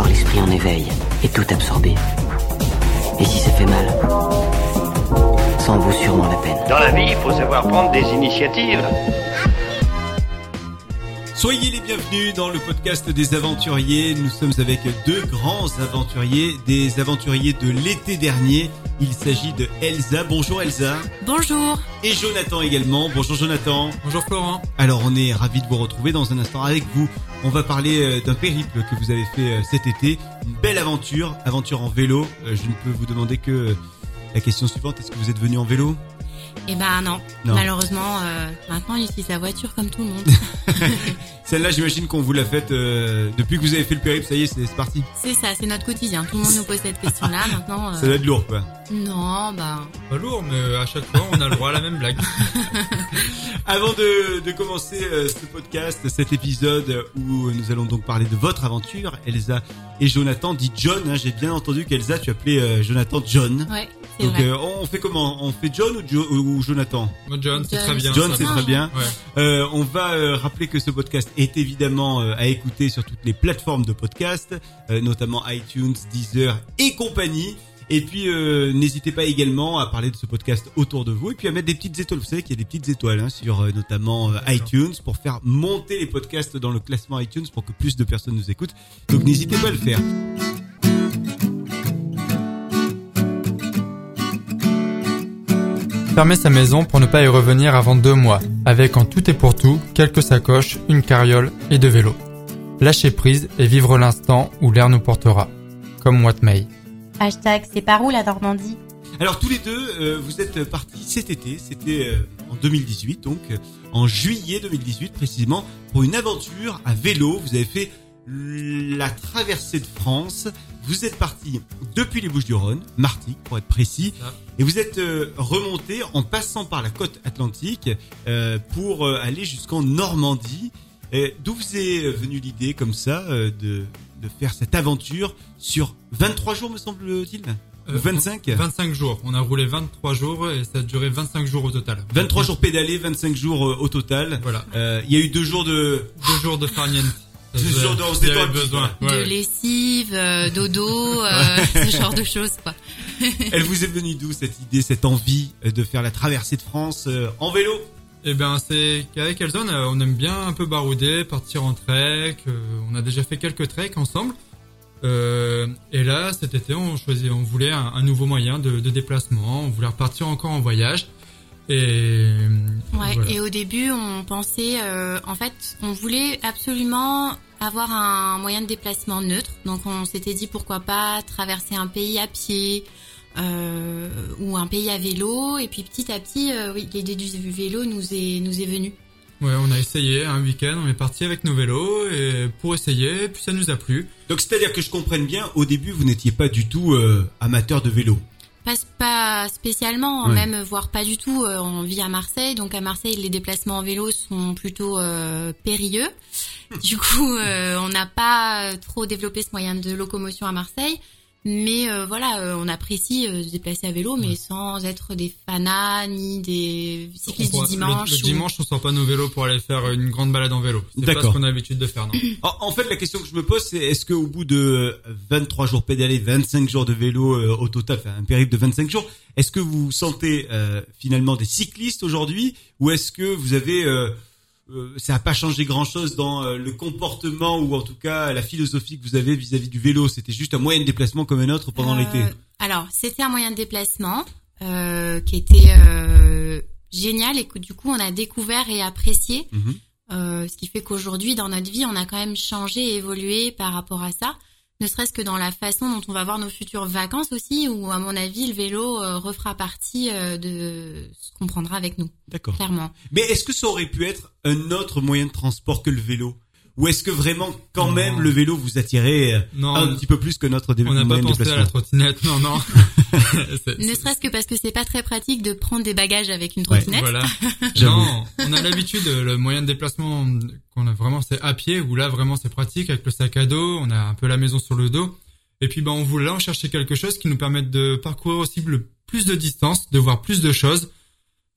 L'esprit en éveil et tout absorber. Et si ça fait mal, ça en vaut sûrement la peine. Dans la vie, il faut savoir prendre des initiatives. Soyez les bienvenus dans le podcast des aventuriers. Nous sommes avec deux grands aventuriers, des aventuriers de l'été dernier. Il s'agit de Elsa. Bonjour Elsa. Bonjour. Et Jonathan également. Bonjour Jonathan. Bonjour Florent. Alors on est ravis de vous retrouver dans un instant avec vous. On va parler euh, d'un périple que vous avez fait euh, cet été. Une belle aventure, aventure en vélo. Euh, Je ne peux vous demander que la question suivante, est-ce que vous êtes venu en vélo? Eh ben non, Non. malheureusement, euh, maintenant on utilise la voiture comme tout le monde. Celle-là, j'imagine qu'on vous l'a faite euh, depuis que vous avez fait le périple. Ça y est, c'est c'est parti. c'est ça, c'est notre quotidien. Tout le monde nous pose cette question-là. Maintenant, euh, Ça doit être lourd, quoi. non, bah Pas lourd, mais à chaque fois, on a le droit à la même blague. Avant de, de commencer euh, ce podcast, cet épisode où nous allons donc parler de votre aventure, Elsa et Jonathan, dit John. hein, J'ai bien entendu qu'Elsa, tu appelais euh, Jonathan John. ouais, c'est Donc vrai. euh, on fait comment? On fait John ou, Jo- ou Jonathan? Moi, John, c'est John, très bien. John, ça c'est très bien. Ouais. Euh, on va euh, rappeler que ce podcast est évidemment euh, à écouter sur toutes les plateformes de podcast, euh, notamment iTunes, Deezer et compagnie. Et puis euh, n'hésitez pas également à parler de ce podcast autour de vous et puis à mettre des petites étoiles. Vous savez qu'il y a des petites étoiles hein, sur euh, notamment euh, iTunes pour faire monter les podcasts dans le classement iTunes pour que plus de personnes nous écoutent. Donc n'hésitez pas à le faire. Fermer sa maison pour ne pas y revenir avant deux mois, avec en tout et pour tout quelques sacoches, une carriole et deux vélos. Lâcher prise et vivre l'instant où l'air nous portera. Comme What May. Hashtag c'est par où la Normandie? Alors tous les deux, euh, vous êtes partis cet été, c'était euh, en 2018, donc euh, en juillet 2018 précisément, pour une aventure à vélo. Vous avez fait la traversée de France. Vous êtes parti depuis les Bouches-du-Rhône, Martigues pour être précis, et vous êtes euh, remonté en passant par la côte atlantique euh, pour euh, aller jusqu'en Normandie. D'où vous est venue l'idée comme ça de, de faire cette aventure sur 23 jours me semble-t-il? Euh, 25 25 jours. On a roulé 23 jours et ça a duré 25 jours au total. 23 jours pédalés, 25 jours au total. Voilà. Euh, Il y a eu deux jours de... Deux jours de farniente. De- on se détend besoin. De lessive, euh, dodo, euh, ce genre de choses quoi. Elle vous est venue d'où cette idée, cette envie euh, de faire la traversée de France euh, en vélo? Eh ben, c'est qu'avec Elson, euh, on aime bien un peu barouder, partir en trek. euh, on a déjà fait quelques treks ensemble. Euh, et là, cet été, on choisit, on voulait un, un nouveau moyen de, de déplacement. On voulait repartir encore en voyage. Et Ouais, voilà. et au début, on pensait, euh, en fait, on voulait absolument avoir un moyen de déplacement neutre. Donc, on s'était dit pourquoi pas traverser un pays à pied euh, ou un pays à vélo. Et puis, petit à petit, euh, oui, l'idée du vélo nous est nous est venue. ouais, on a essayé un week-end. On est parti avec nos vélos et pour essayer. Puis ça nous a plu. Donc c'est-à-dire que je comprenne bien, au début vous n'étiez pas du tout euh, amateur de vélo. Pas, pas spécialement, même voire pas du tout. Euh, On vit à Marseille, donc à Marseille, les déplacements en vélo sont plutôt euh, périlleux. Du coup, euh, on n'a pas trop développé ce moyen de locomotion à Marseille. Mais euh, voilà, euh, on apprécie euh, se déplacer à vélo, mais sans être des fanas ni des cyclistes du dimanche. Le, le ou- dimanche, on sort pas nos vélos pour aller faire une grande balade en vélo. C'est pas ce qu'on a l'habitude de faire, non. En, en fait, la question que je me pose, c'est est-ce qu'au bout de euh, 23 jours pédalés, 25 jours de vélo euh, au total, enfin un périple de 25 jours, est-ce que vous vous sentez euh, finalement des cyclistes aujourd'hui ou est-ce que vous avez... euh, euh, ça n'a pas changé grand-chose dans euh, le comportement ou en tout cas la philosophie que vous avez vis-à-vis du vélo. C'était juste un moyen de déplacement comme un autre pendant Euh, l'été. Alors, c'était un moyen de déplacement euh, qui était euh, génial et que du coup on a découvert et apprécié. Mhm. Euh, ce qui fait qu'aujourd'hui, dans notre vie, on a quand même changé et évolué par rapport à ça. Ne serait-ce que dans la façon dont on va voir nos futures vacances aussi, où à mon avis, le vélo euh, refera partie euh, de ce qu'on prendra avec nous, D'accord. clairement. Mais est-ce que ça aurait pu être un autre moyen de transport que le vélo? Ou est-ce que vraiment, quand Non. même, le vélo vous attirait euh, Non, un petit peu plus que notre dé- on n'a pas pensé à la trottinette. Non, non. Ne serait-ce que parce que c'est pas très pratique de prendre des bagages avec une Ouais, trottinette. Voilà. Non, on a l'habitude, euh, le moyen de déplacement qu'on a vraiment, c'est à pied, où là vraiment c'est pratique avec le sac à dos, on a un peu la maison sur le dos. Et puis ben on voulait là, on cherchait quelque chose qui nous permette de parcourir aussi le plus de distance, de voir plus de choses.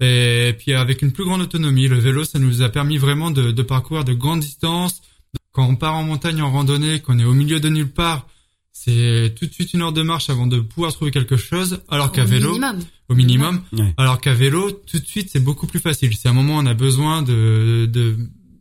Et puis avec une plus grande autonomie, le vélo, ça nous a permis vraiment de, de parcourir de grandes distances. quand on part en montagne en randonnée, qu'on est au milieu de nulle part, c'est tout de suite une heure de marche avant de pouvoir trouver quelque chose, alors qu'à Au vélo, minimum. au minimum, Ouais. alors qu'à vélo, tout de suite, c'est beaucoup plus facile. Si à un moment on a besoin de, de,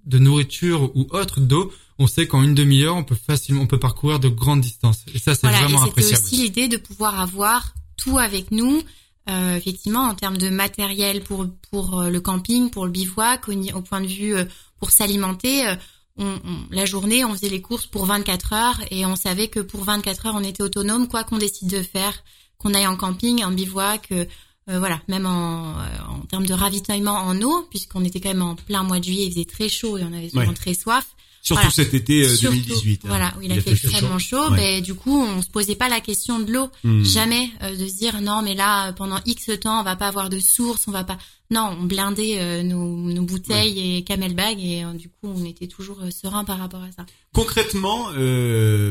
de nourriture ou autre d'eau, on sait qu'en une demi-heure, on peut facilement, on peut parcourir de grandes distances. Et ça, c'est Voilà, et vraiment c'était appréciable. aussi l'idée de pouvoir avoir tout avec nous, euh, effectivement, en termes de matériel pour pour euh, le camping, pour le bivouac, au point de vue euh, pour s'alimenter. euh, on, on- la journée, on faisait les courses pour 24 heures et on savait que pour 24 heures, on était autonome, quoi qu'on décide de faire, qu'on aille en camping, en bivouac, euh, euh, voilà, même en, euh, en termes de ravitaillement en eau, puisqu'on était quand même en plein mois de juillet, il faisait très chaud et on avait souvent Ouais. très soif. Surtout Voilà. cet été euh, Surtout, 2018. hein. Voilà, où il a, Il fait fait extrêmement chaud. Ouais. Ben, du coup, on se posait pas la question de l'eau. Hmm. Jamais euh, de se dire non, mais là, euh, pendant X temps, on va pas avoir de source, on va pas. Non, on blindait euh, nos, nos bouteilles et camelbag et euh, du coup, on était toujours euh, serein par rapport à ça. Concrètement, euh,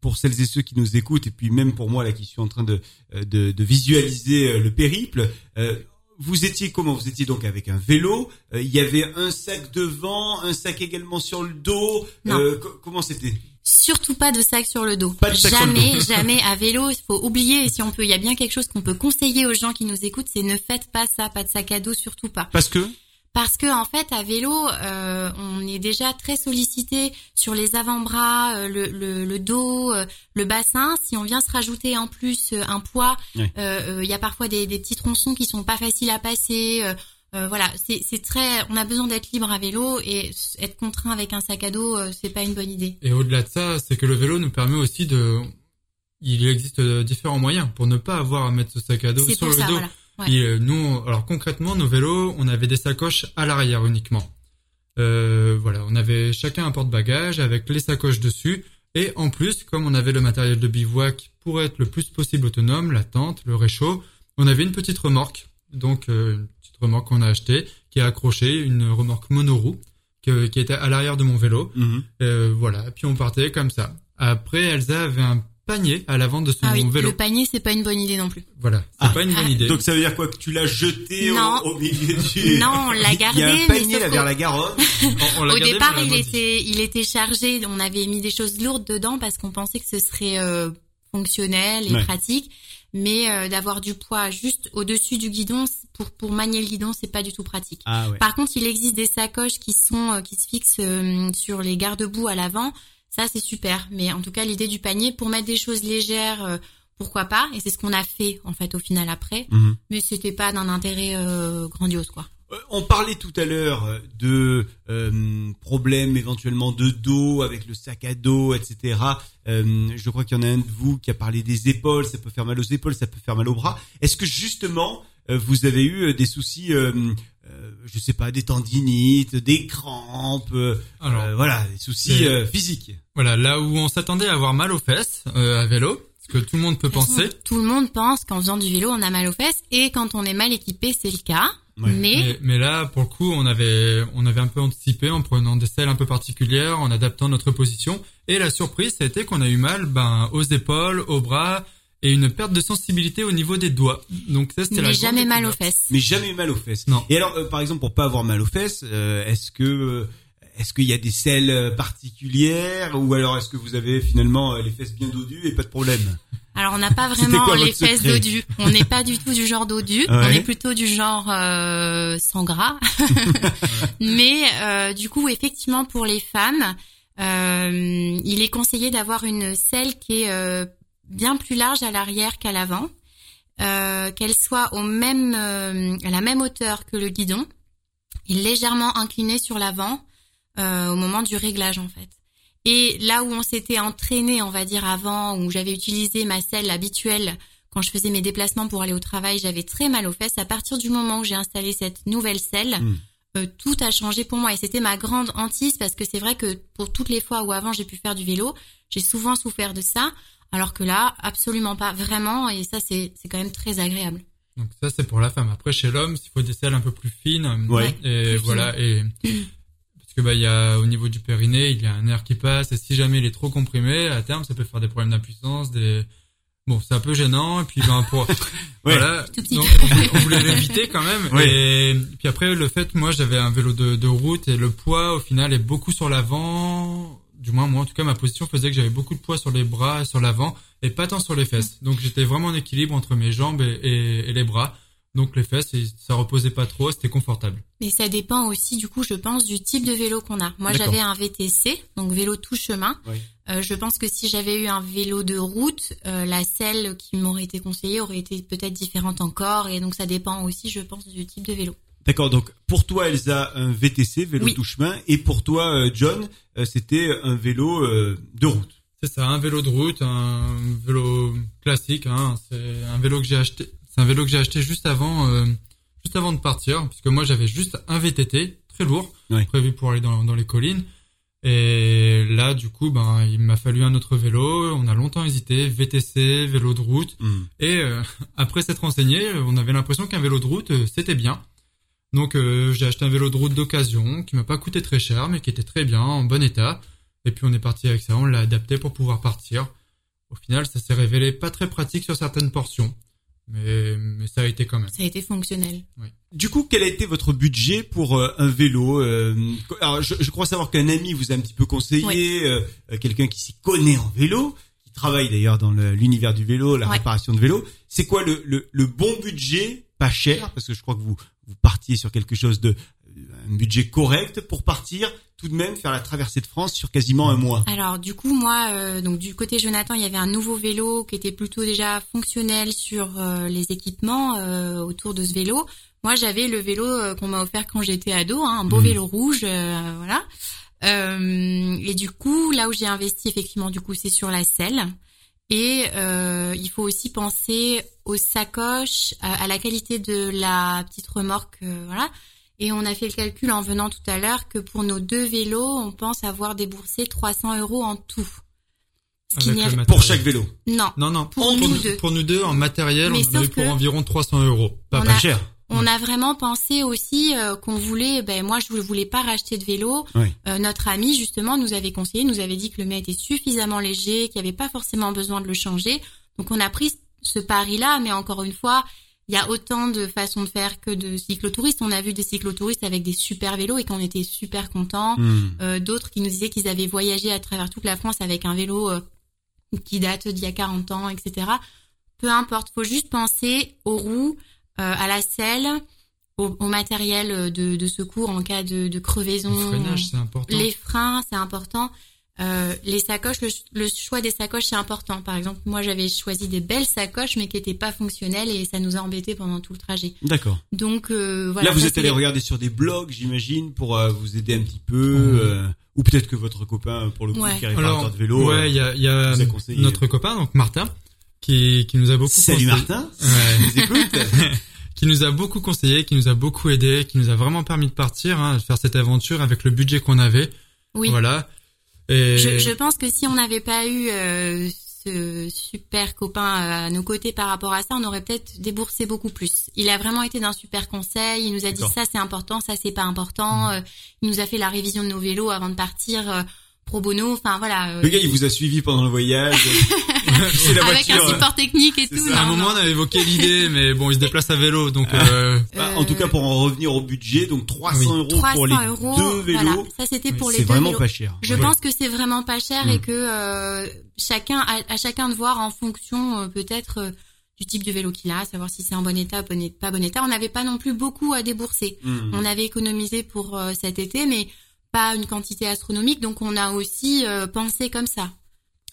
pour celles et ceux qui nous écoutent, et puis même pour moi là qui suis en train de, euh, de, de visualiser euh, le périple, euh, vous étiez comment? Vous étiez donc avec un vélo. euh, Il y avait un sac devant, un sac également sur le dos. Euh, co- comment c'était? Surtout pas de sac sur le dos. Pas de sac sur le jamais, dos. jamais à vélo. Il faut oublier. Et si on peut, il y a bien quelque chose qu'on peut conseiller aux gens qui nous écoutent, c'est ne faites pas ça, pas de sac à dos, surtout pas. Parce que? Parce que en fait, à vélo, euh, on est déjà très sollicité sur les avant-bras, euh, le, le, le dos, euh, le bassin. Si on vient se rajouter en plus euh, un poids, il Ouais. y a parfois des, des petits tronçons qui sont pas faciles à passer. euh, euh, voilà, c'est très. On a besoin d'être libre à vélo et être contraint avec un sac à dos, euh, c'est pas une bonne idée. Et au-delà de ça, c'est que le vélo nous permet aussi de, il existe euh, différents moyens pour ne pas avoir à mettre ce sac à dos sur le ça, dos. voilà. Ouais. Et euh, nous, alors concrètement, nos vélos, on avait des sacoches à l'arrière uniquement. Euh, voilà, on avait chacun un porte-bagages avec les sacoches dessus. Et en plus, comme on avait le matériel de bivouac pour être le plus possible autonome, la tente, le réchaud, on avait une petite remorque. Donc, euh, une petite remorque qu'on a achetée, qui est accrochée, une remorque monoroue, que- qui était à l'arrière de mon vélo. Mhm. Euh, voilà, puis on partait comme ça. Après, Elsa avait un panier à l'avant de son Ah oui, vélo. le panier, c'est pas une bonne idée non plus. Voilà, c'est Ah. pas une bonne idée. donc ça veut dire quoi que tu l'as jeté au, Non. au milieu du Non, on l'a Il y a gardé, un panier là vers la Garonne. On- on l'a Au gardé, départ, l'a il était, il était chargé. On avait mis des choses lourdes dedans parce qu'on pensait que ce serait euh, fonctionnel et Ouais. pratique. Mais euh, d'avoir du poids juste au-dessus du guidon pour pour manier le guidon, c'est pas du tout pratique. Ah ouais. Par contre, il existe des sacoches qui sont euh, qui se fixent euh, sur les garde-boue à l'avant. Ça, c'est super. Mais en tout cas, l'idée du panier pour mettre des choses légères, euh, pourquoi pas Et c'est ce qu'on a fait en fait au final après. Mhm. Mais c'était pas d'un intérêt euh, grandiose, quoi. Euh, On parlait tout à l'heure de euh, problèmes éventuellement de dos avec le sac à dos, etc. Euh, je crois qu'il y en a un de vous qui a parlé des épaules. Ça peut faire mal aux épaules, ça peut faire mal aux bras. Est-ce que justement vous avez eu des soucis, euh, euh, je sais pas, des tendinites, des crampes, euh, Alors, euh, voilà, des soucis euh, physiques Voilà, là où on s'attendait à avoir mal aux fesses euh, à vélo, ce que tout le monde peut penser. Tout le monde pense qu'en faisant du vélo, on a mal aux fesses, et quand on est mal équipé, c'est le cas. Ouais. Mais, Mais, mais là, pour le coup, on avait, on avait un peu anticipé en prenant des selles un peu particulières, en adaptant notre position. Et la surprise, ça a été qu'on a eu mal, ben, aux épaules, aux bras, et une perte de sensibilité au niveau des doigts. Donc ça, c'était la mais jamais mal aux fesses. mais jamais mal aux fesses. Non. Et alors, euh, par exemple, pour pas avoir mal aux fesses, euh, est-ce que euh, est-ce qu'il y a des selles euh, particulières ou alors est-ce que vous avez finalement les fesses bien dodues et pas de problème? Alors on n'a pas vraiment quoi les fesses dodues. On n'est pas du tout du genre dodu. Ouais. On est plutôt du genre euh, sans gras. Mais euh, du coup, effectivement, pour les femmes, euh, il est conseillé d'avoir une selle qui est euh, bien plus large à l'arrière qu'à l'avant, euh, qu'elle soit au même euh, à la même hauteur que le guidon et légèrement inclinée sur l'avant euh, au moment du réglage en fait. Et là où on s'était entraîné, on va dire avant, où j'avais utilisé ma selle habituelle quand je faisais mes déplacements pour aller au travail, j'avais très mal aux fesses. À partir du moment où j'ai installé cette nouvelle selle, Mm. euh, tout a changé pour moi et c'était ma grande hantise parce que c'est vrai que pour toutes les fois où avant j'ai pu faire du vélo, j'ai souvent souffert de ça, alors que là, absolument pas, vraiment. Et ça, c'est c'est quand même très agréable. Donc ça, c'est pour la femme. Après, chez l'homme, il faut des selles un peu plus fines. Ouais. Et Plus voilà. Et parce que bah, il y a au niveau du périnée, il y a un air qui passe. Et si jamais il est trop comprimé, à terme, ça peut faire des problèmes d'impuissance, des Bon, c'est un peu gênant, et puis ben pour voilà, Tout petit donc, on voulait- on voulait l'éviter quand même. Ouais. Et puis après, le fait, moi, j'avais un vélo de, de route et le poids, au final, est beaucoup sur l'avant, du moins moi en tout cas ma position faisait que j'avais beaucoup de poids sur les bras sur l'avant et pas tant sur les fesses. Donc j'étais vraiment en équilibre entre mes jambes et, et- et les bras. Donc les fesses, ça reposait pas trop, c'était confortable. Mais ça dépend aussi, du coup, je pense, du type de vélo qu'on a. Moi, j'avais un VTC, donc vélo tout chemin. Oui. Euh, je pense que si j'avais eu un vélo de route, euh, la selle qui m'aurait été conseillée aurait été peut-être différente encore. Et donc, ça dépend aussi, je pense, du type de vélo. D'accord, donc pour toi Elsa, un VTC, vélo Oui. tout chemin, et pour toi euh, John, euh, c'était un vélo euh, de route. C'est ça, un vélo de route, un vélo classique. Hein, c'est un vélo que j'ai acheté. C'est un vélo que j'ai acheté juste avant, euh, juste avant de partir, puisque moi j'avais juste un VTT très lourd, Oui. prévu pour aller dans, dans les collines. Et là, du coup, ben, il m'a fallu un autre vélo. On a longtemps hésité, VTC, vélo de route. Hmm. Et euh, après s'être renseigné, on avait l'impression qu'un vélo de route, c'était bien. Donc euh, j'ai acheté un vélo de route d'occasion qui m'a pas coûté très cher, mais qui était très bien, en bon état. Et puis on est parti avec ça, on l'a adapté pour pouvoir partir. Au final, ça s'est révélé pas très pratique sur certaines portions, mais, mais ça a été quand même. Ça a été fonctionnel. Du coup, quel a été votre budget pour euh, un vélo euh, Alors, je, je crois savoir qu'un ami vous a un petit peu conseillé, euh, euh, quelqu'un qui s'y connaît en vélo, qui travaille d'ailleurs dans l'univers du vélo, la Ouais. réparation de vélo. C'est quoi le, le, le bon budget, pas cher, parce que je crois que vous vous partiez sur quelque chose de un budget correct pour partir tout de même faire la traversée de France sur quasiment un mois. Alors du coup moi euh, donc du côté Jonathan il y avait un nouveau vélo qui était plutôt déjà fonctionnel sur euh, les équipements euh, autour de ce vélo. Moi j'avais le vélo euh, qu'on m'a offert quand j'étais ado, hein, un beau Mhm. vélo rouge, euh, voilà. Euh, et du coup là où j'ai investi effectivement du coup c'est sur la selle. Et euh, il faut aussi penser aux sacoches, à, à la qualité de la petite remorque, euh, voilà. Et on a fait le calcul en venant tout à l'heure que pour nos deux vélos, on pense avoir déboursé 300 euros en tout. Ce qui Avec n'est le Pour chaque vélo. non. Non, non, Pour nous deux. Pour nous deux, en matériel, Mais on sauf pour environ 300 euros. Pas On a- cher. On a vraiment pensé aussi euh, qu'on voulait. Ben moi, je ne voulais pas racheter de vélo. Oui. Euh, notre ami justement nous avait conseillé, nous avait dit que le mien était suffisamment léger, qu'il n'y avait pas forcément besoin de le changer. Donc on a pris ce pari-là, mais encore une fois, il y a autant de façons de faire que de cyclotouristes. On a vu des cyclotouristes avec des super vélos et qu'on était super contents. Hmm. Euh, D'autres qui nous disaient qu'ils avaient voyagé à travers toute la France avec un vélo euh, qui date d'il y a 40 ans, etc. Peu importe, faut juste penser aux roues, à la selle, au, au matériel de, de secours en cas de, de crevaison. Le freinage, c'est important. Les freins, c'est important. Euh, les sacoches, le, le choix des sacoches, c'est important. Par exemple, moi, j'avais choisi des belles sacoches, mais qui n'étaient pas fonctionnelles et ça nous a embêtés pendant tout le trajet. D'accord. Donc euh, voilà. Là, vous ça, êtes allé regarder sur des blogs, j'imagine, pour euh, vous aider un petit peu, euh, ou peut-être que votre copain, pour le coup, Ouais. qui est réparateur Alors, de vélo. euh, ouais, il y a, il y a vous a conseillé. notre copain, donc Martin, qui, qui nous a beaucoup Salut conseillé- Martin, Ouais. je vous écoute. qui nous a beaucoup conseillé, qui nous a beaucoup aidé, qui nous a vraiment permis de partir, hein, de faire cette aventure avec le budget qu'on avait. Oui. Voilà. Et Je, je pense que si on n'avait pas eu euh, ce super copain à nos côtés par rapport à ça, on aurait peut-être déboursé beaucoup plus. Il a vraiment été d'un super conseil. Il nous a dit ça c'est important, ça c'est pas important. Euh, il nous a fait la révision de nos vélos avant de partir euh, pro bono. Enfin voilà. euh, Le gars, il vous a suivi pendant le voyage. C'est la avec un support technique et C'est tout. ça. à un non, moment, non. on a évoqué l'idée, mais bon, il se déplace à vélo, donc euh, Bah, en tout cas, pour en revenir au budget, donc 300 Oui. euros 300 pour les euros. deux vélos. Voilà. Ça c'était pour les C'est deux vraiment vélos. pas cher. Je Ouais. pense que c'est vraiment pas cher Mm. et que euh, chacun à, à chacun de voir en fonction euh, peut-être euh, du type de vélo qu'il a, savoir si c'est en bon état, bon pas bon état. On n'avait pas non plus beaucoup à débourser. Hmm. On avait économisé pour euh, cet été, mais pas une quantité astronomique, donc on a aussi euh, pensé comme ça.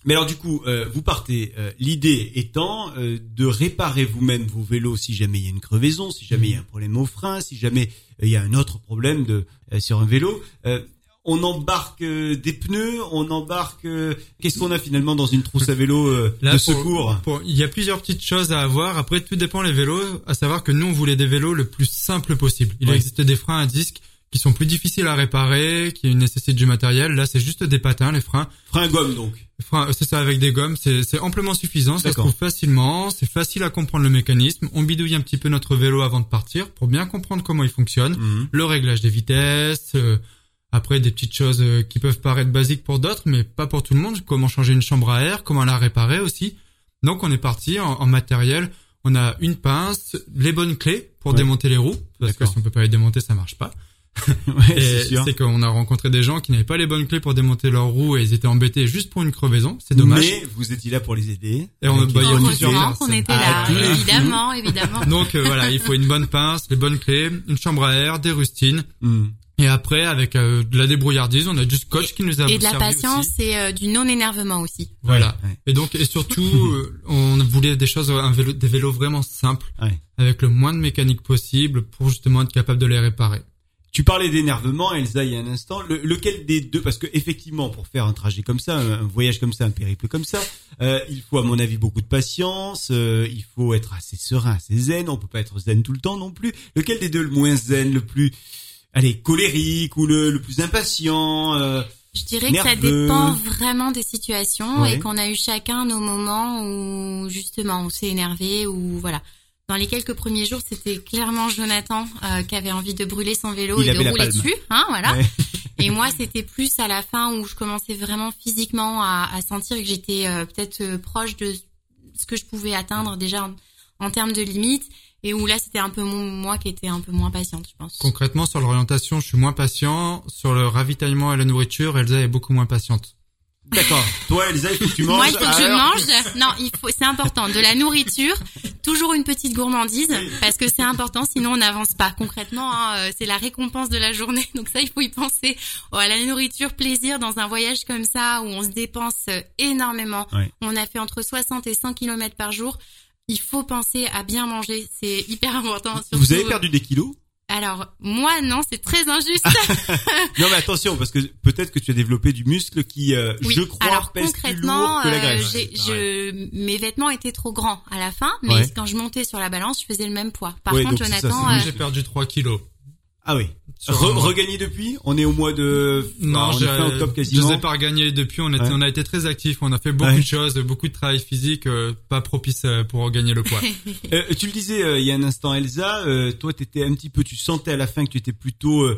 Mais alors du coup, euh, vous partez. euh, L'idée étant euh, de réparer vous-même vos vélos si jamais il y a une crevaison, si jamais il y a un problème au frein, si jamais il y a un autre problème de euh, sur un vélo. Euh, on embarque euh, des pneus, on embarque. euh, Qu'est-ce qu'on a finalement dans une trousse à vélo euh, Là, de pour- secours? pour- il y a plusieurs petites choses à avoir. Après, tout dépend les vélos. À savoir que nous, on voulait des vélos le plus simple possible. Il Ouais. existe des freins à disque qui sont plus difficiles à réparer, qui nécessitent du matériel. Là, c'est juste des patins, les freins. Frein gomme donc. Freins, c'est ça, avec des gommes. C'est c'est amplement suffisant. Ça se trouve facilement. C'est facile à comprendre le mécanisme. On bidouille un petit peu notre vélo avant de partir pour bien comprendre comment il fonctionne. Mhm. le réglage des vitesses, euh, après des petites choses euh, qui peuvent paraître basiques pour d'autres, mais pas pour tout le monde, comment changer une chambre à air, comment la réparer aussi. Donc on est parti en, en matériel, on a une pince, les bonnes clés pour Ouais. démonter les roues, parce que si on peut pas les démonter, ça marche pas. Ouais, Et c'est sûr. c'est qu'on a rencontré des gens qui n'avaient pas les bonnes clés pour démonter leur roue et ils étaient embêtés juste pour une crevaison. C'est dommage. Mais vous étiez là pour les aider. Et on- bah, clés. Heureusement qu'on était Ah, là, évidemment, évidemment. Donc euh, voilà, il faut une bonne pince, les bonnes clés, une chambre à air, des rustines. Hmm. Et après, avec euh, de la débrouillardise, on a du scotch qui nous a Et de la patience aussi. et euh, du non-énervement aussi. Voilà. Ouais. Et donc, et surtout, euh, on voulait des choses, un vélo, des vélos vraiment simples, Ouais. avec le moins de mécanique possible pour justement être capable de les réparer. Tu parlais d'énervement, Elsa, il y a un instant. Le- lequel des deux Parce que effectivement, pour faire un trajet comme ça, un, voyage comme ça, un périple comme ça, euh, il faut à mon avis beaucoup de patience. euh, il faut être assez serein, assez zen. On peut pas être zen tout le temps non plus. Lequel des deux le moins zen, le plus, allez, colérique ou le, le plus impatient euh, Je dirais que ça dépend vraiment des situations Ouais. et qu'on a eu chacun nos moments où justement on s'est énervé ou voilà. Dans les quelques premiers jours, c'était clairement Jonathan euh, qui avait envie de brûler son vélo Il et de rouler palme. dessus, hein, voilà. Ouais. Et moi, c'était plus à la fin où je commençais vraiment physiquement à, à sentir que j'étais euh, peut-être euh, proche de ce que je pouvais atteindre déjà en, en termes de limites et où là, c'était un peu mon- moi qui étais un peu moins patiente, je pense. Concrètement, sur l'orientation, je suis moins patient. Sur le ravitaillement et la nourriture, Elsa est beaucoup moins patiente. D'accord. Toi, Elsa, il faut que tu manges. Moi, il faut que je mange. Non, il faut. C'est important. De la nourriture, toujours une petite gourmandise, parce que c'est important. Sinon, on n'avance pas. Concrètement, hein, euh, c'est la récompense de la journée. Donc ça, il faut y penser. Oh, à la nourriture, plaisir dans un voyage comme ça où on se dépense euh, énormément. Ouais. On a fait entre 60 et 100 km par jour. Il faut penser à bien manger. C'est hyper important. Vous avez perdu des kilos? Alors moi, non, c'est très injuste. Non, mais attention, parce que peut-être que tu as développé du muscle qui, euh, Oui. je crois, Alors pèse plus concrètement, lourd que la euh, graisse. je, mes vêtements étaient trop grands à la fin, mais Ouais. quand je montais sur la balance, je faisais le même poids. Par Ouais, contre, Jonathan, euh, j'ai perdu 3 kilos. Ah oui. Re- regagné depuis On est au mois de... Non, on est j'ai- fin octobre je quasiment. les ai pas regagnés depuis. On, était, Ouais. on a été très actifs. On a fait beaucoup Ouais. de choses, beaucoup de travail physique, euh, pas propice euh, pour regagner le poids. Euh, tu le disais euh, il y a un instant, Elsa, euh, toi t'étais un petit peu, tu sentais à la fin que tu étais plutôt euh,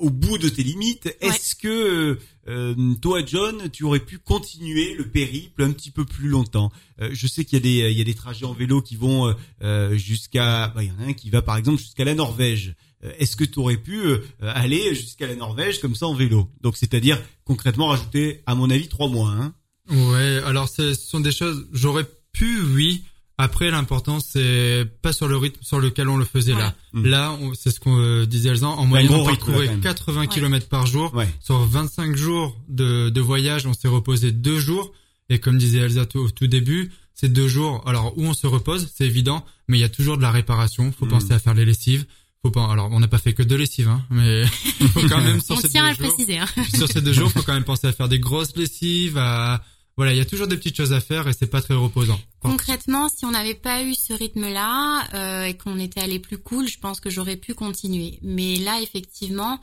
au bout de tes limites. Est-ce que euh, toi, John, tu aurais pu continuer le périple un petit peu plus longtemps? Euh, Je sais qu'il y a des, il y a des trajets en vélo qui vont euh, euh, jusqu'à, bah, il y en a un qui va par exemple jusqu'à la Norvège. Euh, Est-ce que tu aurais pu euh, aller jusqu'à la Norvège comme ça en vélo? Donc c'est-à-dire concrètement rajouter, à mon avis, trois mois. Hein Ouais, alors ce sont des choses, j'aurais pu, oui. Après, l'important, c'est pas sur le rythme sur lequel on le faisait là. Mm. Là, c'est ce qu'on euh, disait Elsa, en moyenne, on parcourait quand même. 80 km par jour. Ouais. Sur 25 jours de, de voyage, on s'est reposé deux jours. Et comme disait Elsa tout- au tout début, ces deux jours, alors où on se repose, c'est évident, mais il y a toujours de la réparation. Faut Mm. penser à faire les lessives. Faut pas, alors on n'a pas fait que deux lessives, hein, mais faut quand même sur on ces tient deux à le jours- préciser. hein. sur ces deux jours, faut quand même penser à faire des grosses lessives, à voilà, il y a toujours des petites choses à faire et c'est pas très reposant. Concrètement, si on n'avait pas eu ce rythme-là euh, et qu'on était allé plus cool, je pense que j'aurais pu continuer. Mais là, effectivement,